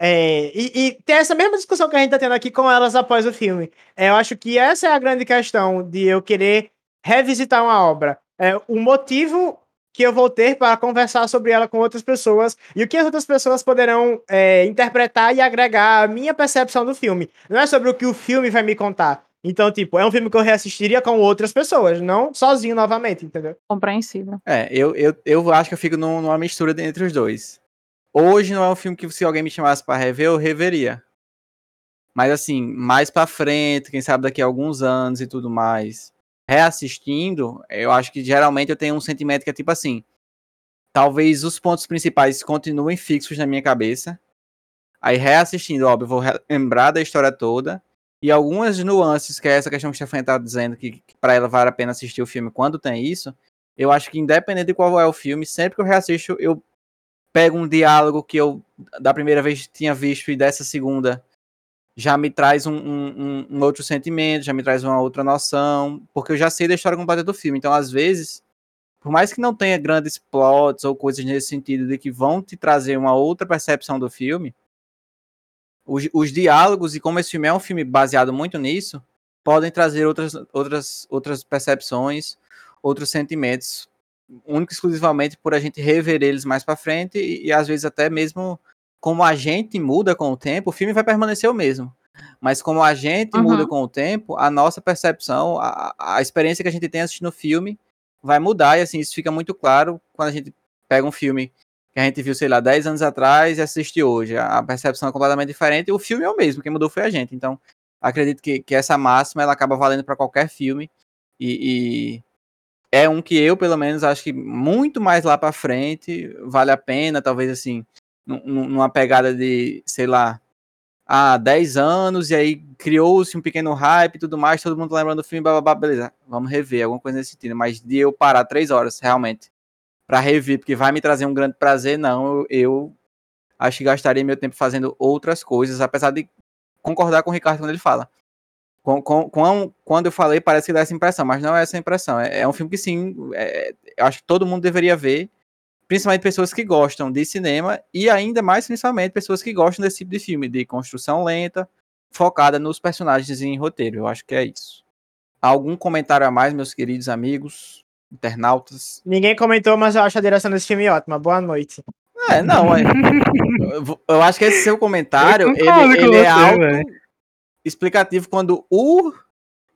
é, e, e ter essa mesma discussão que a gente tá tendo aqui com elas após o filme. É, eu acho que essa é a grande questão de eu querer revisitar uma obra. É, o motivo que eu vou ter para conversar sobre ela com outras pessoas e o que as outras pessoas poderão é, interpretar e agregar à minha percepção do filme. Não é sobre o que o filme vai me contar. Então, tipo, é um filme que eu reassistiria com outras pessoas, não sozinho novamente, entendeu? Compreensível. É, eu, eu, eu acho que eu fico num- numa mistura de- entre os dois. Hoje não é um filme que se alguém me chamasse pra rever, eu reveria. Mas assim, mais pra frente, quem sabe daqui a alguns anos e tudo mais, reassistindo, eu acho que geralmente eu tenho um sentimento que é tipo assim, talvez os pontos principais continuem fixos na minha cabeça. Aí reassistindo, óbvio, vou lembrar da história toda e algumas nuances, que é essa questão que a Stefania tá dizendo que, que para ela vale a pena assistir o filme quando tem isso. Eu acho que independente de qual é o filme, sempre que eu reassisto, eu pego um diálogo que eu da primeira vez tinha visto e dessa segunda já me traz um, um, um, outro sentimento, já me traz uma outra noção, porque eu já sei da história completa do filme. Então, às vezes, por mais que não tenha grandes plots ou coisas nesse sentido de que vão te trazer uma outra percepção do filme, os, os diálogos e como esse filme é um filme baseado muito nisso, podem trazer outras, outras, outras percepções, outros sentimentos, único exclusivamente por a gente rever eles mais para frente e, e às vezes até mesmo como a gente muda com o tempo, o filme vai permanecer o mesmo. Mas como a gente uhum. muda com o tempo, a nossa percepção, a, a experiência que a gente tem assistindo o filme vai mudar. E assim, isso fica muito claro quando a gente pega um filme que a gente viu, sei lá, 10 anos atrás e assiste hoje. A percepção é completamente diferente e o filme é o mesmo, quem mudou foi a gente. Então, acredito que, que essa máxima ela acaba valendo para qualquer filme. E, e, é um que eu, pelo menos, acho que muito mais lá para frente vale a pena, talvez assim, numa pegada de, sei lá, há 10 anos, e aí criou-se um pequeno hype e tudo mais, todo mundo tá lembrando do filme, blá, blá, blá, beleza, vamos rever, alguma coisa nesse sentido, mas de eu parar três horas, realmente, para rever, porque vai me trazer um grande prazer, não, eu, eu acho que gastaria meu tempo fazendo outras coisas, apesar de concordar com o Ricardo quando ele fala. Com, com, com, quando eu falei, parece que dá essa impressão, mas não é essa impressão. É, é um filme que sim, é, eu acho que todo mundo deveria ver principalmente pessoas que gostam de cinema e ainda mais principalmente pessoas que gostam desse tipo de filme, de construção lenta, focada nos personagens em roteiro. Eu acho que é isso. Algum comentário a mais, meus queridos amigos, internautas? Ninguém comentou, mas eu acho a direção desse filme ótima. Boa noite. É, não, é, eu acho que esse seu comentário, ele, ele é algo explicativo quando o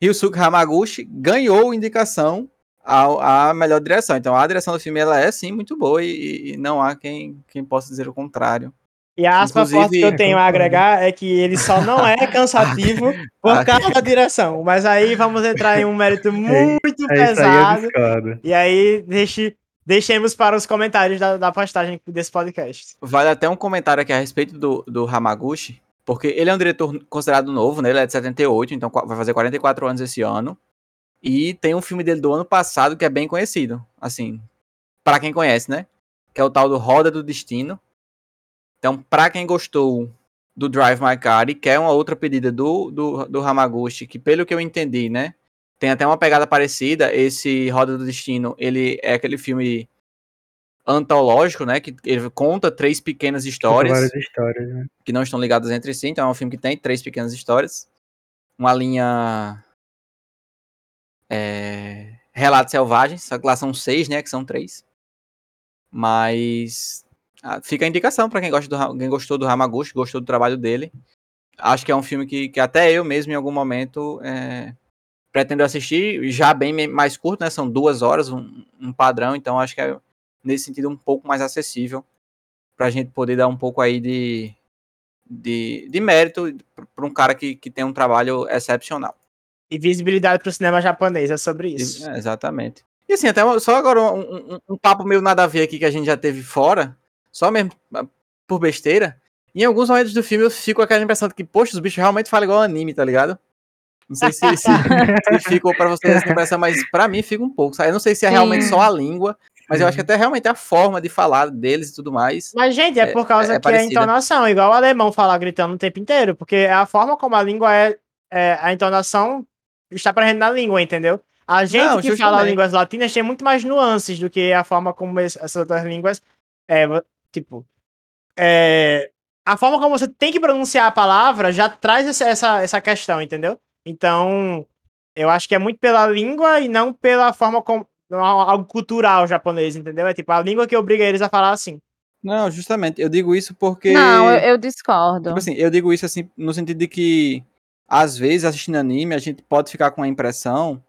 Ryusuke Hamaguchi ganhou indicação a, a melhor direção. Então a direção do filme ela é sim muito boa e, e não há quem, quem possa dizer o contrário. E a aspa forte que eu tenho a agregar é que ele só não é cansativo por causa da direção. Mas aí vamos entrar em um mérito é muito é, pesado. Aí e aí deixe, deixemos para os comentários da, da postagem desse podcast. Vale até um comentário aqui a respeito do, do Hamaguchi, porque ele é um diretor considerado novo, né? Ele é de 78, então vai fazer 44 anos esse ano. E tem um filme dele do ano passado que é bem conhecido, assim, para quem conhece, né? Que é o tal do Roda do Destino. Então, para quem gostou do Drive My Car e quer uma outra pedida do, do, do Hamaguchi, que pelo que eu entendi, né? Tem até uma pegada parecida. Esse Roda do Destino, ele é aquele filme antológico, né? Que ele conta três pequenas histórias. Várias histórias, né? Que não estão ligadas entre si. Então é um filme que tem três pequenas histórias. Uma linha é, Relatos Selvagens, só que lá são seis, né? Que são três. Mas ah, fica a indicação para quem, gosta do, quem gostou do Hamaguchi, gostou do trabalho dele. Acho que é um filme que, que até eu mesmo, em algum momento, é, pretendo assistir. Já bem mais curto, né? São duas horas, um, um padrão. Então acho que é, nesse sentido, um pouco mais acessível para a gente poder dar um pouco aí de, de, de mérito para um cara que, que tem um trabalho excepcional e visibilidade para o cinema japonês, é sobre isso. É, exatamente. E assim, até só agora um, um, um, papo meio nada a ver aqui que a gente já teve fora, só mesmo ah, por besteira. Em alguns momentos do filme eu fico com aquela impressão de que, poxa, os bichos realmente falam igual anime, tá ligado? Não sei se, se, se ficou pra vocês essa impressão, mas pra mim fica um pouco. Sabe? Eu não sei se é realmente só a língua, mas eu acho que até realmente a forma de falar deles e tudo mais. Mas, gente, é, é por causa é, é que é a entonação, igual o alemão falar gritando o tempo inteiro, porque é a forma como a língua é, é a entonação está presente na língua, entendeu? A gente não, que fala línguas latinas tem muito mais nuances do que a forma como essas outras línguas. É, tipo. É, a forma como você tem que pronunciar a palavra já traz essa, essa questão, entendeu? Então, eu acho que é muito pela língua e não pela forma como. algo cultural japonês, entendeu? É tipo a língua que obriga eles a falar assim. Não, justamente. Eu digo isso porque. Não, eu, eu discordo. Tipo assim, eu digo isso assim, no sentido de que às vezes, assistindo anime, a gente pode ficar com a impressão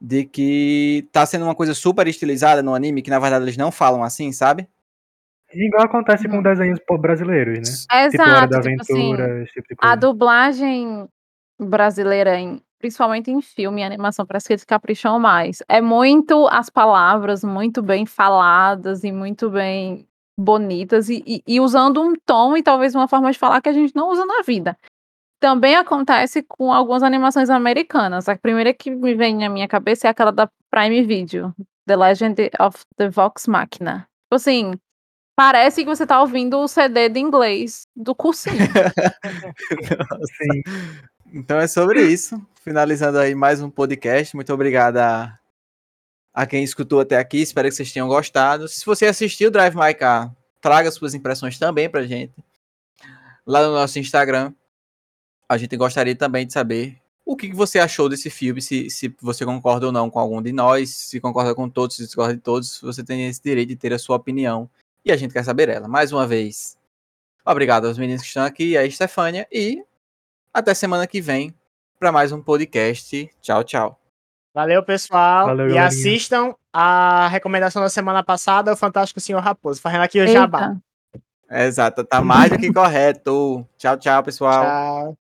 de que tá sendo uma coisa super estilizada no anime, que na verdade eles não falam assim, sabe? Igual acontece com desenhos brasileiros, né? É tipo Hora da tipo Aventura, assim, tipo de coisa. A dublagem brasileira, em, principalmente em filme e animação, parece que eles capricham mais. É muito as palavras muito bem faladas e muito bem bonitas e, e, e usando um tom e talvez uma forma de falar que a gente não usa na vida. Também acontece com algumas animações americanas. A primeira que me vem na minha cabeça é aquela da Prime Video, The Legend of the Vox Machina. Tipo assim, Parece que você tá ouvindo o CD de inglês do cursinho. Então é sobre isso. Finalizando aí mais um podcast. Muito obrigado a, quem escutou até aqui. Espero que vocês tenham gostado. Se você assistiu Drive My Car, traga suas impressões também pra gente. Lá no nosso Instagram. A gente gostaria também de saber o que você achou desse filme, se, se você concorda ou não com algum de nós, se concorda com todos, se discorda de todos, você tem esse direito de ter a sua opinião e a gente quer saber ela. Mais uma vez, obrigado aos meninos que estão aqui, a Estefânia, e até semana que vem para mais um podcast. Tchau, tchau. Valeu, pessoal. Valeu, e galerinha. assistam a recomendação da semana passada, o Fantástico Senhor Raposo. Fazendo aqui o jabá. Eita. Exato, tá mais do que correto. Tchau, tchau, pessoal. Tchau.